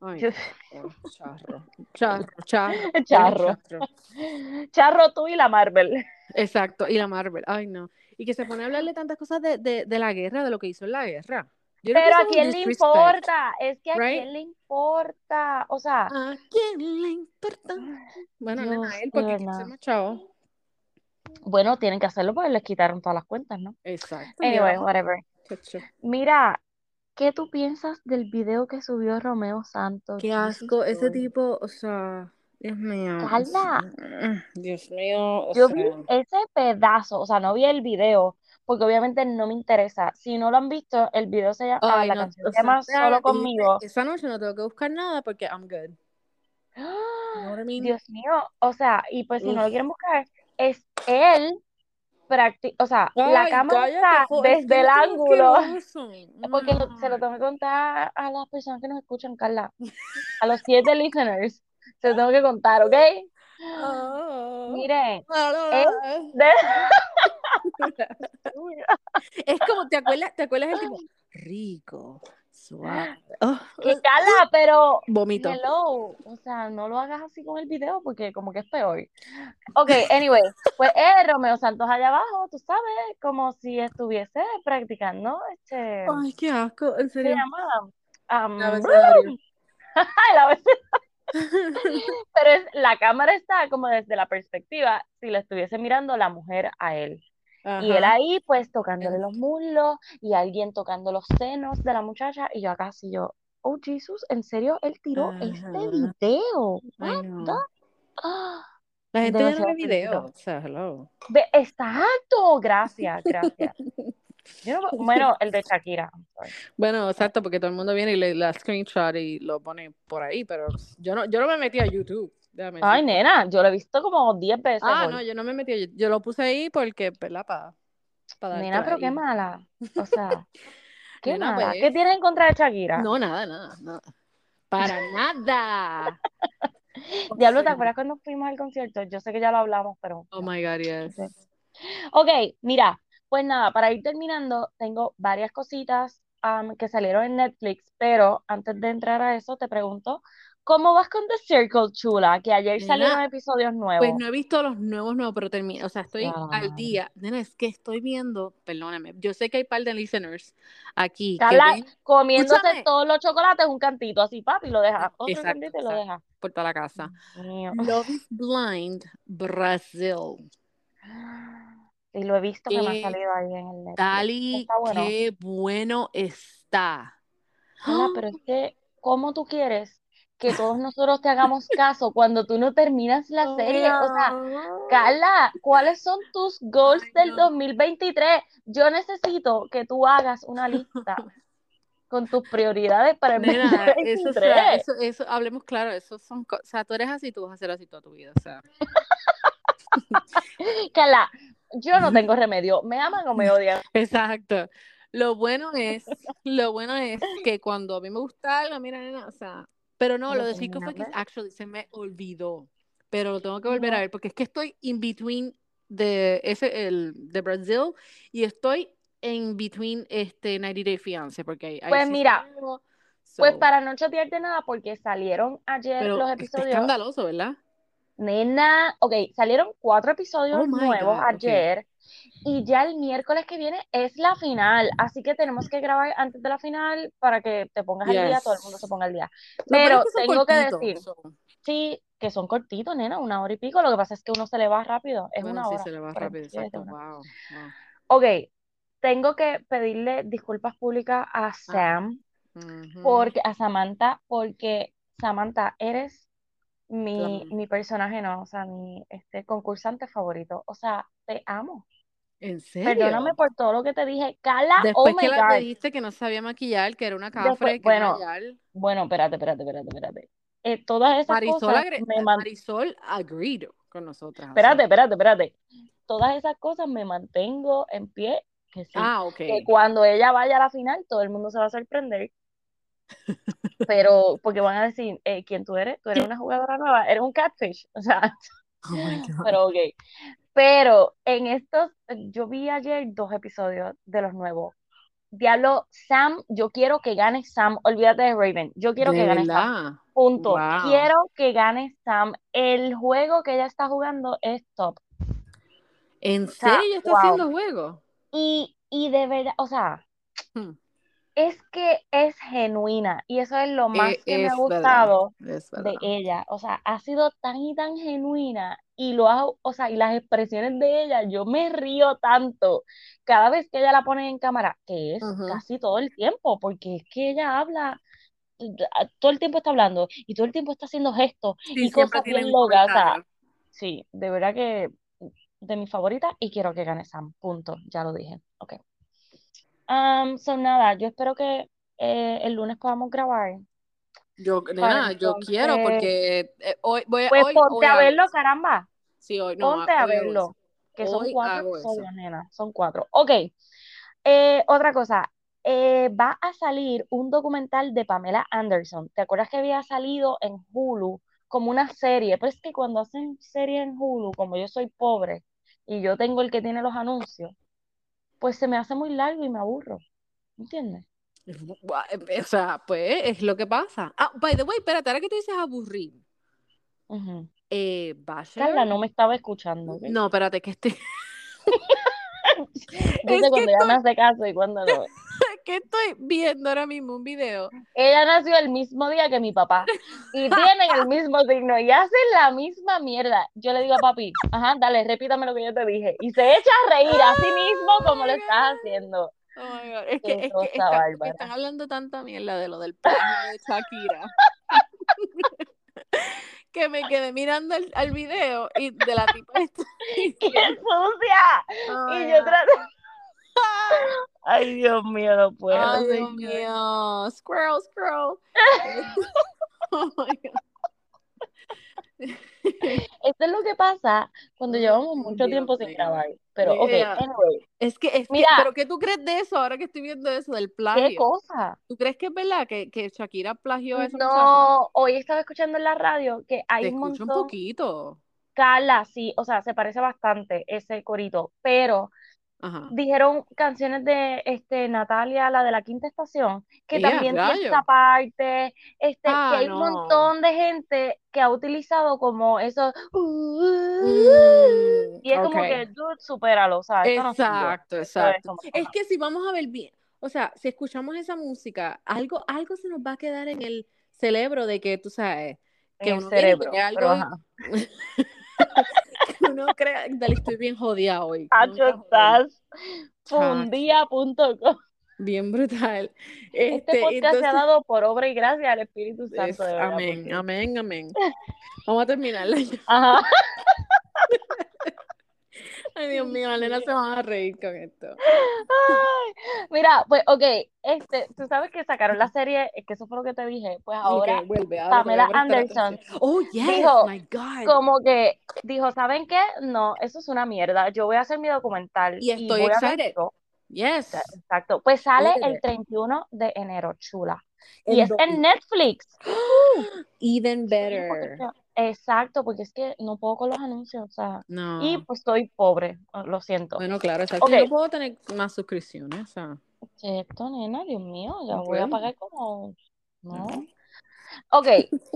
Ay, yo- charro. Charro, Charro. charro. Charro tú y la Marvel. Exacto, y la Marvel, ay no. Y que se pone a hablarle tantas cosas de, de, de la guerra, de lo que hizo en la guerra. Pero a quién le importa, es que a right? quién le importa, o sea, ¿A quién le importa? Bueno, Dios, nena, a él porque quiere ser más chavo. Bueno, tienen que hacerlo porque les quitaron todas las cuentas, ¿no? Exacto. Anyway, whatever. Mira, ¿qué tú piensas del video que subió Romeo Santos? Qué asco, ese tipo, o sea, Dios mío. Carla, sea, Dios mío, o yo vi ese pedazo, o sea, no vi el video, porque obviamente no me interesa. Si no lo han visto, el video se llama, ah, la no, canción o se sea, llama Solo conmigo. esa noche no tengo que buscar nada porque I'm good. Dios mío, o sea, y pues si no lo quieren buscar, es él, o sea, la cámara está desde el ángulo, porque lo- se lo tengo que contar a las personas que nos escuchan, Carla, a los siete listeners, se lo tengo que contar, ¿ok? Ah. Miren, es de... Es como, ¿te acuerdas, ¿te acuerdas el tipo? Rico, suave. Oh, Que Carla, pero vomito. hello, o sea, no lo hagas así con el video porque como que es peor. Ok, anyway, pues es Romeo Santos allá abajo, tú sabes, como si estuviese practicando, este, Ay, qué asco, en se serio. llama, Am, Abecedario. ay, la vez- pero es, la cámara está como desde la perspectiva si le estuviese mirando la mujer a él. Y él ahí pues tocándole los muslos y alguien tocando los senos de la muchacha y yo acá así yo, oh Jesus, ¿en serio él tiró este video? Ay, no. the- Ah, La gente ya no ve video. peligroso. O sea, hello. Ve- Exacto, gracias, gracias. Yo no- bueno, el de Shakira. Bueno, exacto, porque todo el mundo viene y le la screenshot y lo pone por ahí, pero yo no, yo no me metí a YouTube. Déjame Ay, decirte. nena, yo lo he visto como 10 veces Ah, hoy. no, yo no me metí YouTube. Yo lo puse ahí porque, ¿verdad? Para darte Nena, pero qué mala. O sea, qué Nena, mala. pues. ¿Qué tienes en contra de Shakira? No, nada, nada, nada. Para nada. Diablo, ¿te acuerdas cuando fuimos al concierto? Yo sé que ya lo hablamos, pero... Oh my God, yes. Ok, mira, pues nada, para ir terminando, tengo varias cositas am, que salieron en Netflix, pero antes de entrar a eso, te pregunto, ¿cómo vas con The Circle, chula? Que ayer Nena, salieron episodios Pues nuevos. no he visto los nuevos, nuevos, pero termino, o sea, estoy al día. Nena, es que estoy viendo, perdóname, yo sé que hay par de listeners aquí que Carla, ven, escúchame, todos los chocolates, un cantito así, papi, lo deja, otro exacto, cantito y lo deja. por toda la casa. Mío. Love is Blind, Brasil. Y lo he visto que me ha ¿Qué salido ahí en el Netflix. Dali, bueno. qué bueno está. Carla, pero es que, ¿cómo tú quieres que todos nosotros te hagamos caso cuando tú no terminas la serie? O sea, Carla, ¿cuáles son tus goals Ay, del no. 2023? Yo necesito que tú hagas una lista con tus prioridades para el Nena, eso, o 2023. sea, eso, eso, hablemos claro, eso son, co- o sea, tú eres así, tú vas a ser así toda tu vida, o sea. Carla, yo no tengo remedio. ¿Me aman o me odian? Exacto. Lo bueno es, lo bueno es que cuando a mí me gusta algo, mira, nena, o sea, pero no, Lo de Chico fue que actually se me olvidó, pero lo tengo que volver a ver porque es que estoy in between de ese el de Brasil y estoy en between este 90 Day Fiance porque hay, Pues mira, Pues so, para no chatearte nada, porque salieron ayer pero los episodios. escandaloso, ¿verdad? Nena, ok, salieron cuatro episodios Oh nuevos God, ayer y ya el miércoles que viene es la final, así que tenemos que grabar antes de la final para que te pongas al día, todo el mundo se Yes. ponga al día. Pero que tengo que decir, sí, que son cortitos, nena, una hora y pico, lo que pasa es que uno se le va rápido, es bueno, una sí hora, se le va rápido, exacto. Wow, wow. Ok, tengo que pedirle disculpas públicas a Ajá. Sam, porque a Samantha, porque Samantha, eres mi, La- mi personaje, no, o sea, mi este, concursante favorito. O sea, te amo. ¿En Perdóname serio? por todo lo que te dije. Carla, oh Después my que la, le God. dijiste que no sabía maquillar, que era una Después, cafre, que bueno, bueno, espérate, espérate, espérate, espérate. Eh, todas esas Marisol, cosas me Marisol agreed con nosotras. Espérate, espérate, espérate. Todas esas cosas me mantengo en pie, que sí. Ah, ok. Que cuando ella vaya a la final, todo el mundo se va a sorprender. Pero, porque van a decir, eh, ¿quién tú eres? Tú eres una jugadora nueva, eres un catfish. O sea, Oh pero ok. Pero en estos, yo vi ayer dos episodios de los nuevos. Diablo, Sam, yo quiero que gane Sam. Olvídate de Raven. Yo quiero De que gane Sam. Punto. Wow. Quiero que gane Sam. El juego que ella está jugando es top. ¿En O sea, serio está wow. haciendo juego? Y, y de verdad, o sea, Hmm. Es que es genuina. Y eso es lo más Eh, que me ha verdad. gustado de ella. O sea, ha sido tan y tan genuina. Y lo ha, o sea, y las expresiones de ella, yo me río tanto cada vez que ella la pone en cámara, que es casi todo el tiempo, porque es que ella habla, todo el tiempo está hablando y todo el tiempo está haciendo gestos Sí, y cosas bien locas. O sea, sí, de verdad que de mis favoritas y quiero que gane Sam. Punto. Ya lo dije. Ok. Um, so nada, yo espero que eh, el lunes podamos grabar. Yo, nena, yo quiero porque eh, hoy voy a, pues hoy, ponte hoy a verlo, caramba. Sí, hoy no, Ponte a eso. verlo. Que son Hoy cuatro episodios, nena. Son cuatro. Ok. Eh, otra cosa. Eh, va a salir un documental de Pamela Anderson. ¿Te acuerdas que había salido en Hulu como una serie? Pero es que cuando hacen serie en Hulu, como yo soy pobre y yo tengo el que tiene los anuncios, pues se me hace muy largo y me aburro. ¿Entiendes? O sea, pues es lo que pasa. Ah, by the way, espérate, ahora que tú dices aburrir. Ujú. Eh, Carla Bachelor. no me estaba escuchando. No, espérate, que estoy, Yo es cuando ella me hace caso y cuando no. Que estoy viendo ahora mismo un video. Ella nació el mismo día que mi papá y tienen el mismo signo y hacen la misma mierda. Yo le digo a papi, ajá, dale, repítame lo que yo te dije. Y se echa a reír a sí mismo Oh como lo estás haciendo. Oh my God. Es que, es que está- están hablando tanta mierda de lo del plagio de Shakira. que me quedé mirando el, al video y de la tipa esta ¡Qué sucia! oh Y yo traté. Ay, Dios mío, no puedo, Ay, Dios señor. mío. Squirrel, squirrel. Oh my God. Esto es lo que pasa cuando llevamos mucho Dios tiempo sin grabar. Pero, ok, anyway, es que, es que, mira, pero ¿qué tú crees de eso ahora que estoy viendo eso del ¿qué plagio? cosa? ¿Tú crees que es verdad que, que Shakira plagió muchacha? No, hoy estaba escuchando en la radio que Te hay un escucho un montón. poquito. Carla, sí, o sea, se parece bastante ese corito, pero Ajá. dijeron canciones de este Natalia, la de la quinta estación, que ¡Ella, también tiene rayo! parte, este, que Ah, hay un no. montón de gente que ha utilizado como eso, Mm, y es como ok. que, dude, supéralo, o sea, esto no Exacto, es exacto. como, Es que si vamos a ver bien, o sea, si escuchamos esa música, algo, algo se nos va a quedar en el cerebro de que, tú sabes, que en el uno y cerebro, pero algo, ajá. uno crea, dale, estoy bien jodida hoy, estás fundía.com. bien brutal. Este Este, podcast se ha dado por obra y gracia del Espíritu es, Santo, de verdad, amén, porque, amén, amén. Vamos a terminarla ajá. Ay, Dios mío, las nenas se van a reír con esto. Ay, mira, pues, ok, este, tú sabes que sacaron la serie, es que eso fue lo que te dije, pues ahora vuelve, Pamela Anderson. Oh, yes, dijo, my God. como que dijo, ¿saben qué? No, eso es una mierda, yo voy a hacer mi documental Y estoy hacer excited. Yes. Exacto, pues sale el it. 31 de enero, chula, ¿En y es en Netflix. Even porque es better. Exacto, porque es que no puedo con los anuncios, o sea, No. y pues estoy pobre, lo siento. Bueno, claro, exacto. Ok. Yo no puedo tener más suscripciones. O sea, Esto, nena, Dios mío, ya voy a pagar como, ¿no? no. Ok,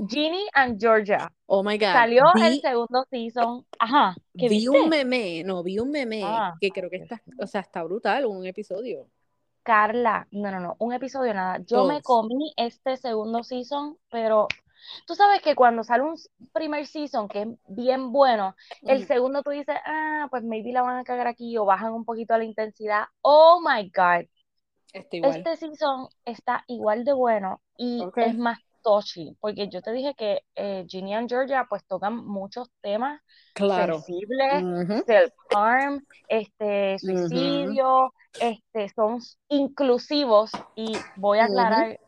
Ginny and Georgia. Oh my God. Salió el segundo season. Ajá, ¿qué vi viste? un meme, no, vi un meme Ah, que creo que está, o sea, está brutal, un episodio. Carla, no, no, no, un episodio nada. Yo me comí este segundo season, pero tú sabes que cuando sale un primer season que es bien bueno, el segundo tú dices, ah, pues maybe la van a cagar aquí o bajan un poquito la intensidad. Oh my God, Está igual. este season está igual de bueno y es más touchy, porque yo te dije que eh, Ginny and Georgia pues tocan muchos temas Claro. sensibles, self-harm, este, suicidio, este, son inclusivos y voy a aclarar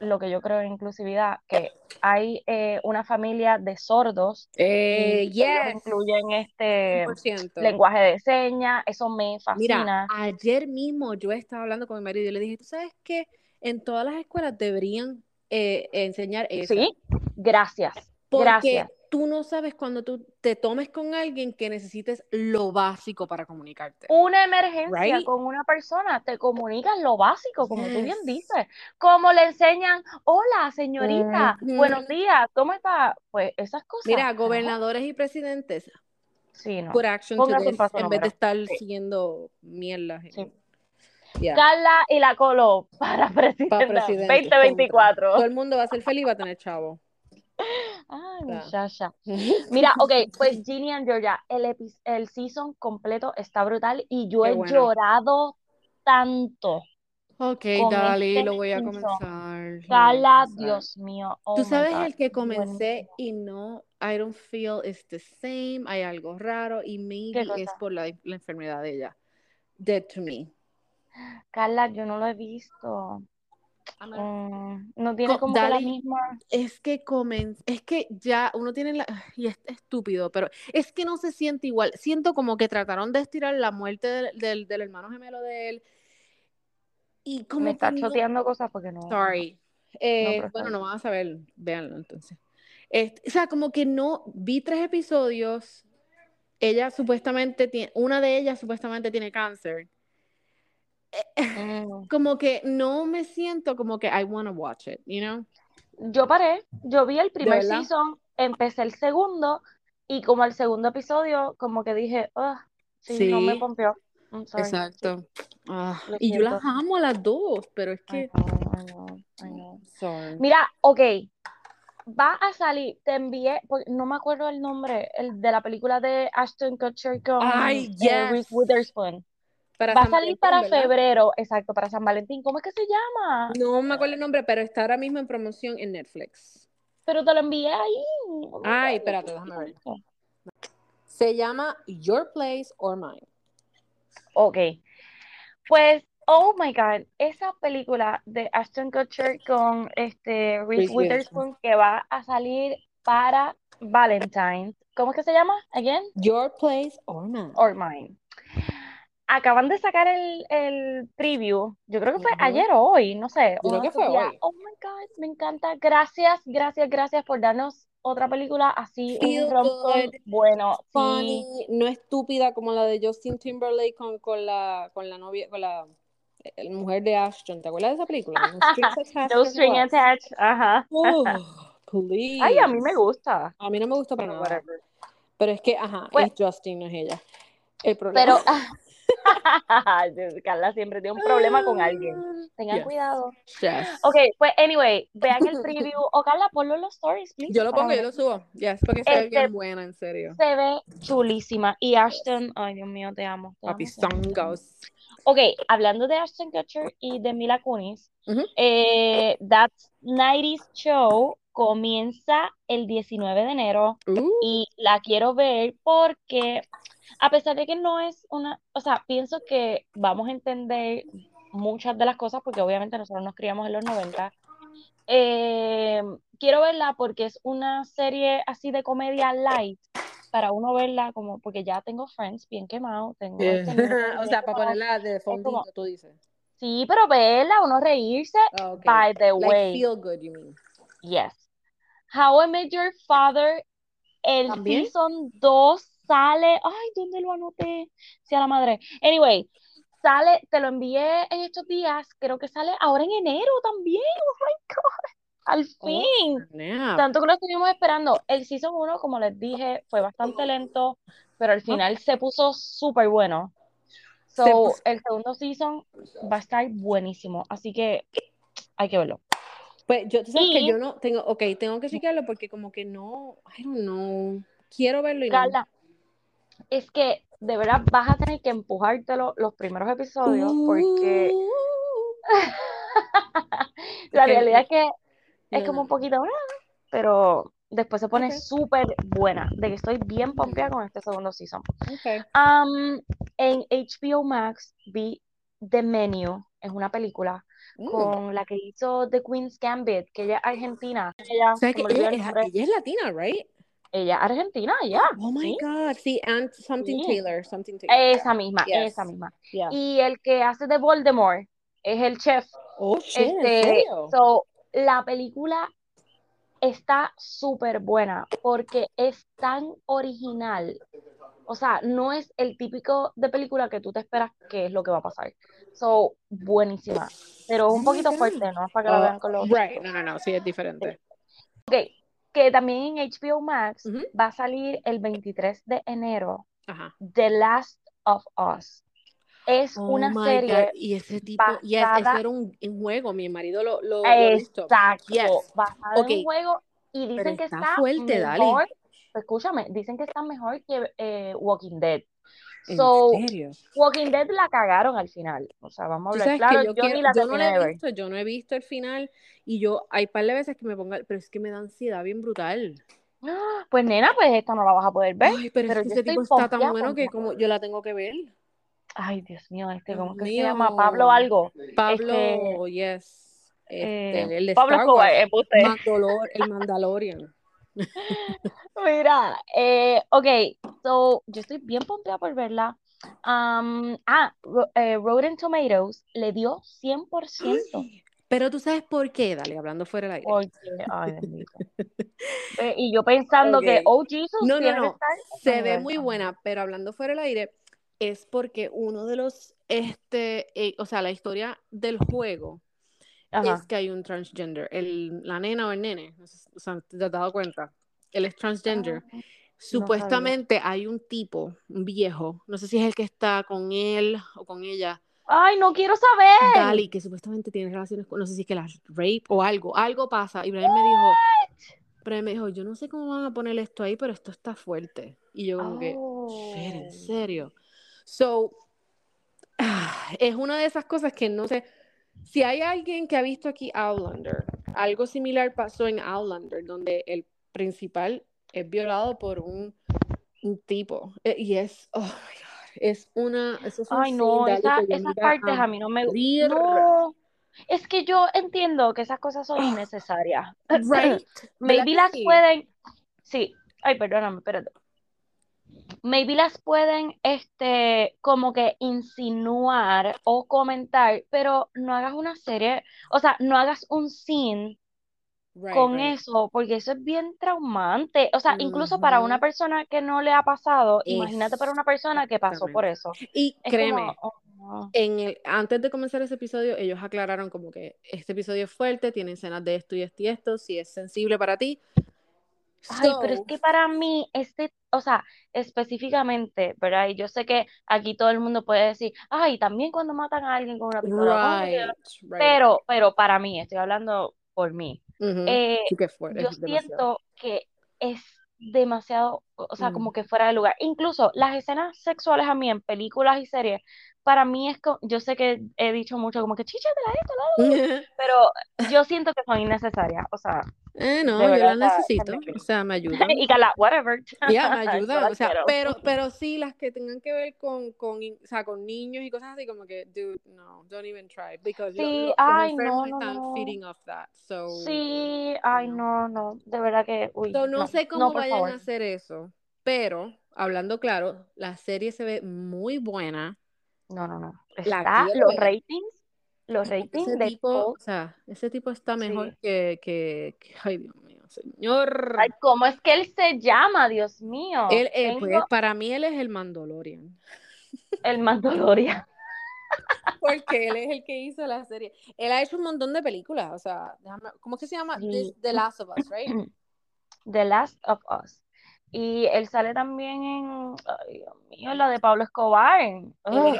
lo que yo creo en inclusividad, que hay eh, una familia de sordos Eh, y yes, incluyen este 100%. lenguaje de señas, eso me Mira, fascina. ayer mismo yo estaba hablando con mi marido y le dije, ¿tú sabes qué? En todas las escuelas deberían eh, enseñar eso. Sí, gracias, Porque gracias. Tú no sabes cuando tú te tomes con alguien que necesites lo básico para comunicarte. Una emergencia Right? con una persona, te comunicas lo básico, como tú bien dices. Como le enseñan, hola, señorita, buenos días, ¿cómo está? Pues esas cosas. Mira, gobernadores y presidentes, Sí, no. put action to Póngase un this paso en vez de estar Sí. siguiendo mierdas. Sí. Yeah. Carla y la Colo para presidenta Para presidente. 2024. Todo el mundo va a ser feliz y va a tener chavo. Ay, muchacha. Mira, ok, pues Ginny and Georgia, el, el season completo está brutal y yo Qué he bueno. llorado tanto Ok, dale, este lo voy a season. comenzar. lo voy a Carla, comenzar. Dios mío, oh Tú sabes el que buenísimo. comencé y no, I don't feel it's the same, hay algo raro y ¿Qué maybe es por la, la enfermedad de ella. Dead to me. Carla, yo no lo he visto. Mm, no tiene Co- como que la misma. es que comen, es que ya uno tiene la, y es estúpido, pero es que no se siente igual. Siento como que trataron de estirar la muerte del, del, del hermano gemelo de él y Me como está no, choteando cosas porque no. sorry. Eh, bueno, no van a saber, véanlo entonces. Este, o sea, como que no, vi tres episodios, ella supuestamente tiene, una de ellas supuestamente tiene cáncer. Mm. Como que no me siento como que I wanna watch it, you know? Yo paré, yo vi el ¿De primer season, empecé el segundo y como el segundo episodio, como que dije, ah, sí, no me Sí, pompeó. Sí, exacto. Ah, y yo las amo a las dos, pero es I que, know, I know, I know. sorry. Mira, ok, va a salir, te envié, porque no me acuerdo el nombre, el de la película de Ashton Kutcher con Ay, eh, Reese yes. Witherspoon. Para Va a salir Valentín, para ¿verdad? febrero, exacto, para San Valentín. ¿Cómo es que se llama? No me acuerdo el nombre, pero está ahora mismo en promoción en Netflix. Pero te lo envié ahí. Ay, espérate, déjame ver. Se llama Your Place or Mine. Ok, pues, oh my God, esa película de Ashton Kutcher con este Reese. Witherspoon que va a salir para Valentine's. ¿Cómo es que se llama? Again? Your Place or Mine. or mine. Acaban de sacar el, el preview, yo creo que fue ayer o hoy, no sé, creo que fue hoy. Oh my God, me encanta. Gracias, gracias, gracias por darnos otra película así, un Feel good, bueno, sí. funny, no estúpida como la de Justin Timberlake con, con la con la novia, con la, eh, mujer de Ashton. ¿Te acuerdas de esa película? No Strings Attached No or string attached, ajá. Oh, Ay, a mí me please. gusta. A mí no me gusta para Pero nada. whatever. Pero es que, ajá, Pues, es Justin, no es ella. El problema. pero Carla siempre tiene un problema con alguien. Tengan Yes. cuidado. Yes. Ok, pues anyway, vean el preview. O Carla, ponlo en los stories, please. Yo lo pongo, yo lo subo. Yes, porque se ve Este bien buena, en serio. se ve chulísima. Y Ashton, ay Dios mío, te amo. Te Papi. Songos. Ok, hablando de Ashton Kutcher y de Mila Kunis, Ujú. eh, That's 90s Show comienza el 19 de enero Uh, y la quiero ver porque a pesar de que no es una, o sea, pienso que vamos a entender muchas de las cosas porque obviamente nosotros nos criamos en los 90. Eh, quiero verla porque es una serie así de comedia light para uno verla como porque ya tengo Friends bien quemado, tengo este Yeah. Newton o sea, para ponerla de fondito, como- tú dices. Sí, pero verla, uno reírse. Ok. By the Like way, feel good, you mean. yes. How I Met Your Father, el ¿También? season 2 sale. Ay, ¿dónde lo anoté? Sí, a la madre. Anyway, sale, te lo envié en estos días, creo que sale ahora en enero también. Oh my God. Al Oh, fin. Tanto que lo estuvimos esperando. El season 1, como les dije, fue bastante lento, pero al final se puso súper bueno. Se So, puso- el segundo season va a estar buenísimo, así que hay que verlo. Pues yo, tú sabes que yo no tengo, ok, tengo que chequearlo porque como que no, I don't know, quiero verlo y no. Es que de verdad vas a tener que empujártelo los primeros episodios porque Uh, la realidad es que es como un poquito, pero después se pone Ok. súper buena, de que estoy bien pompeada con este segundo season. Ok. Um, en HBO Max vi The Menu, es una película Mm. con la que hizo The Queen's Gambit, que ella es argentina. Ella, ¿Sabes se que ella, el es- ella es latina, right? Ella es argentina, ya. Oh my sí. God, sí, and something Sí. Taylor, something Taylor. Esa misma, Yes. esa misma. Yeah. Y el que hace de Voldemort es el chef. Oh shit, ¿en Este, serio? so, la película está súper buena porque es tan original. O sea, no es el típico de película que tú te esperas que es lo que va a pasar. So, buenísima. Pero un Oh poquito fuerte, ¿no? Para que la Oh, vean con los right, no, no, no, sí, es diferente. Ok, que también en HBO Max va a salir el 23 de enero Ajá. The Last of Us. Es Oh una serie God, y ese tipo, yes, eso era un, un juego, mi marido lo, lo, lo. Exacto, Yes. en Ok. un juego y dicen Pero que está está fuerte, mejor, escúchame, dicen que está mejor que eh, Walking Dead. ¿En So, serio? Walking Dead la cagaron al final, o sea, vamos a hablar claro, yo, yo quiero- ni la yo no la he ver. visto, yo no he visto el final y yo hay par de veces que me ponga, pero es que me da ansiedad bien brutal. Pues nena, pues esta no la vas a poder ver, Ay, pero, pero es que ese tipo está tan bueno que como yo la tengo que ver. Ay, Dios mío, este, Dios ¿cómo que se llama? Pablo algo. Pablo, yes. Este, Eh, el de Pablo Star Escobar, Wars. embuste. Mandalor- el Mandalorian. Mira, eh, ok, so, yo estoy bien pompeada por verla. Um, ah, eh, Rotten Tomatoes le dio 100%. Pero tú sabes por qué, dale, hablando fuera del aire. Porque, ay, bendito. Ve, Y yo pensando que, oh, Jesus, No, no, no. Se ve muy buena, pero hablando fuera del aire, es porque uno de los, este, eh, o sea, la historia del juego Ajá. es que hay un transgender. El, la nena o el nene, no o sea, ¿te has dado cuenta? Él es transgender. Ah, Supuestamente hay un tipo, un viejo, no sé si es el que está con él o con ella, Ay, no quiero saber. Dali, que supuestamente tiene relaciones con, no sé si es que la rape o algo, algo pasa. Y Brian me dijo, Brian me dijo, yo no sé cómo van a poner esto ahí, pero esto está fuerte. Y yo como que, shit, ¿en Oh. serio? So, es una de esas cosas que no sé, si hay alguien que ha visto aquí Outlander, algo similar pasó en Outlander, donde el principal es violado por un, un tipo. Eh, Y es, oh my God, es una, eso es un Ay, no, esa- esas partes a mí no me morir. No, es que yo entiendo que esas cosas son innecesarias. Right. Maybe ¿Verdad que las sí? pueden, sí, ay, perdóname, espérate. Maybe las pueden, este, como que insinuar o comentar, pero no hagas una serie, o sea, no hagas un scene Right, con right. eso, porque eso es bien traumante. O sea, incluso para una Ujú. persona que no le ha pasado, imagínate para una persona que pasó por eso. Y Es créeme, como, oh, no. en el, antes de comenzar ese episodio, ellos aclararon como que este episodio es fuerte, tiene escenas de esto y esto y esto, si es sensible para ti. Ay, pero es que para mí, este, o sea, específicamente, ¿verdad? Y yo sé que aquí todo el mundo puede decir, ay, también cuando matan a alguien con una pistola, ¿cómo que right, right. Pero, pero para mí, estoy hablando por mí. Eh, que yo siento que es demasiado, o sea, Mm. como que fuera de lugar. Incluso las escenas sexuales a mí en películas y series, para mí es, co- yo sé que he dicho mucho como que chicha de la esto, pero yo siento que son innecesarias. O sea, Eh, no, De yo verdad, la necesito, o sea, me ayudan. Y Carla, whatever. Ya, me Yo ayudan, la o sea, pero, pero sí las que tengan que ver con, con, o sea, con niños y cosas así, como que, dude, no, don't even try, because Sí, lo- los ay, enfermos no, no, están no. feeding off that, so, Sí, ay, no. no, de verdad que, uy, So, no, sé cómo vayan favor. a hacer eso, pero, hablando claro, la serie se ve muy buena, No, no, no. la Está, los ratings, los ratings Ese de tipo, o sea, ese tipo está mejor sí. que, que, que- ay, Dios mío, señor. Ay, ¿cómo es que él se llama? Dios mío. Él, eh, pues, para mí él es el Mandalorian. el Mandalorian. Porque él es el que hizo la serie. Él ha hecho un montón de películas, o sea, déjame, ¿cómo es que se llama? Sí. This- The Last of Us, right? The Last of Us. Y él sale también en, ay, Dios mío, la de Pablo Escobar. Él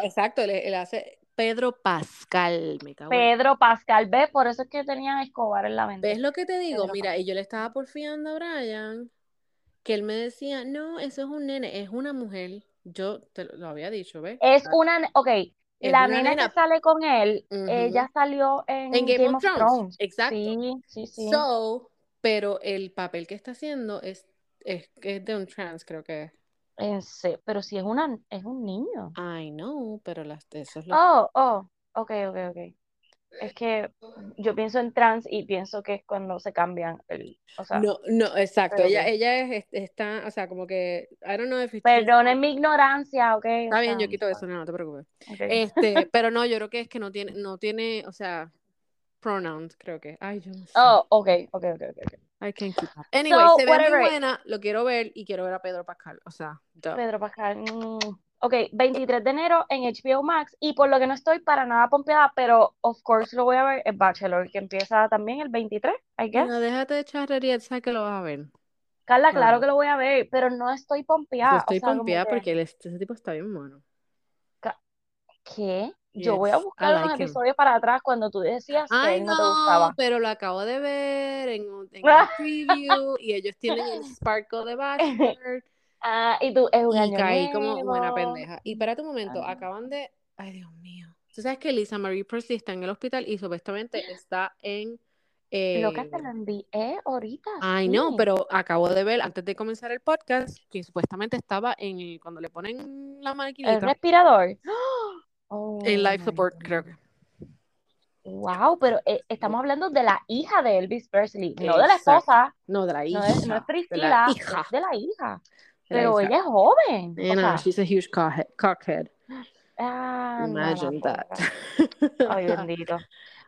exacto, él, él hace Pedro Pascal, me cago en- Pedro Pascal, ve, por eso es que tenía a Escobar en la mente. ¿Ves lo que te digo? Pedro Mira, y yo le estaba porfiando a Brian que él me decía, no, eso es un nene, es una mujer. Yo te lo, había dicho, ¿ves? Es una, ne- ok, Es la una nena nena. que sale con él, ella salió en, En Game, of, Thrones. Exacto. Sí, sí, sí. So, pero el papel que está haciendo es, es, es de un trans, creo que es. En se- pero si es una, es un niño. I know, pero las, eso es lo Oh, oh, ok, ok, ok. Es que yo pienso en trans y pienso que es cuando se cambian el, o sea, No, no, exacto. Ella, que- ella es, es- está, o sea, como que, I don't know if it's- perdonen mi ignorancia, ok. Está bien, sea, yo quito eso, no, no te preocupes. Este, pero no, yo creo que es que no tiene, no tiene, o sea, pronouns, creo que. Ay, yo no sé. Oh, ok, ok, ok, ok. ok. I can't keep up. Anyway, So, se ve muy buena, lo quiero ver y quiero ver a Pedro Pascal, o sea, duh. Pedro Pascal. mm, Ok, 23 de enero en HBO Max y por lo que no estoy para nada pompeada, pero of course lo voy a ver, es Bachelor, que empieza también el 23, I guess. No, déjate de charrería, sabes que lo vas a ver. Carla, claro que lo voy a ver, pero no estoy Yo pompeada. o estoy sea, como pompeada que, porque ese tipo está bien bueno. ¿qué? Yo voy a buscar unos like him. episodios para atrás cuando tú decías que él no te no, gustaba. pero lo acabo de ver en, en preview y ellos tienen el Sparkle de Bachelor Ah, y tú, es un y año caí como buena pendeja. Y espérate un momento, acaban de... Ay, Dios mío. Tú sabes que Lisa Marie Presley está en el hospital y supuestamente está en... Lo que eh, te lo envié ahorita. Ay, no, sí. pero acabo de ver antes de comenzar el podcast que supuestamente estaba en el- cuando le ponen la El maquinita respirador. Oh, en life support, God. creo que. Wow, pero eh, estamos hablando de la hija de Elvis Presley, no de la Exacto. esposa, No, de la no hija. es, no es de la es hija. de la hija. de la Pero hija. ella es joven. no, sea, she's a huge cockhead. cockhead. ah, no, no, Imagine pobre. that. Ay, bendito.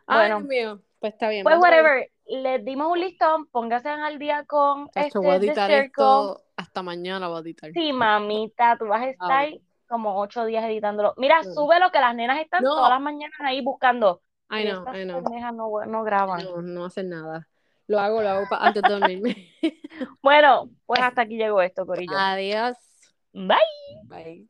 Ay, Bueno, Dios mío. Pues está bien. pues whatever, les dimos un listón, pónganse al día con Chacho, este voy a The editar esto hasta mañana voy a editar. Sí, mamita, tú vas a estar Wow. Como ocho días editándolo. Mira, No. súbelo que las nenas están No. todas las mañanas ahí buscando. I know, I know. no, no graban. No, no hacen nada. Lo hago, lo hago pa- antes de dormirme. Bueno, pues hasta aquí llegó esto, Corillo. Adiós. Bye. Bye.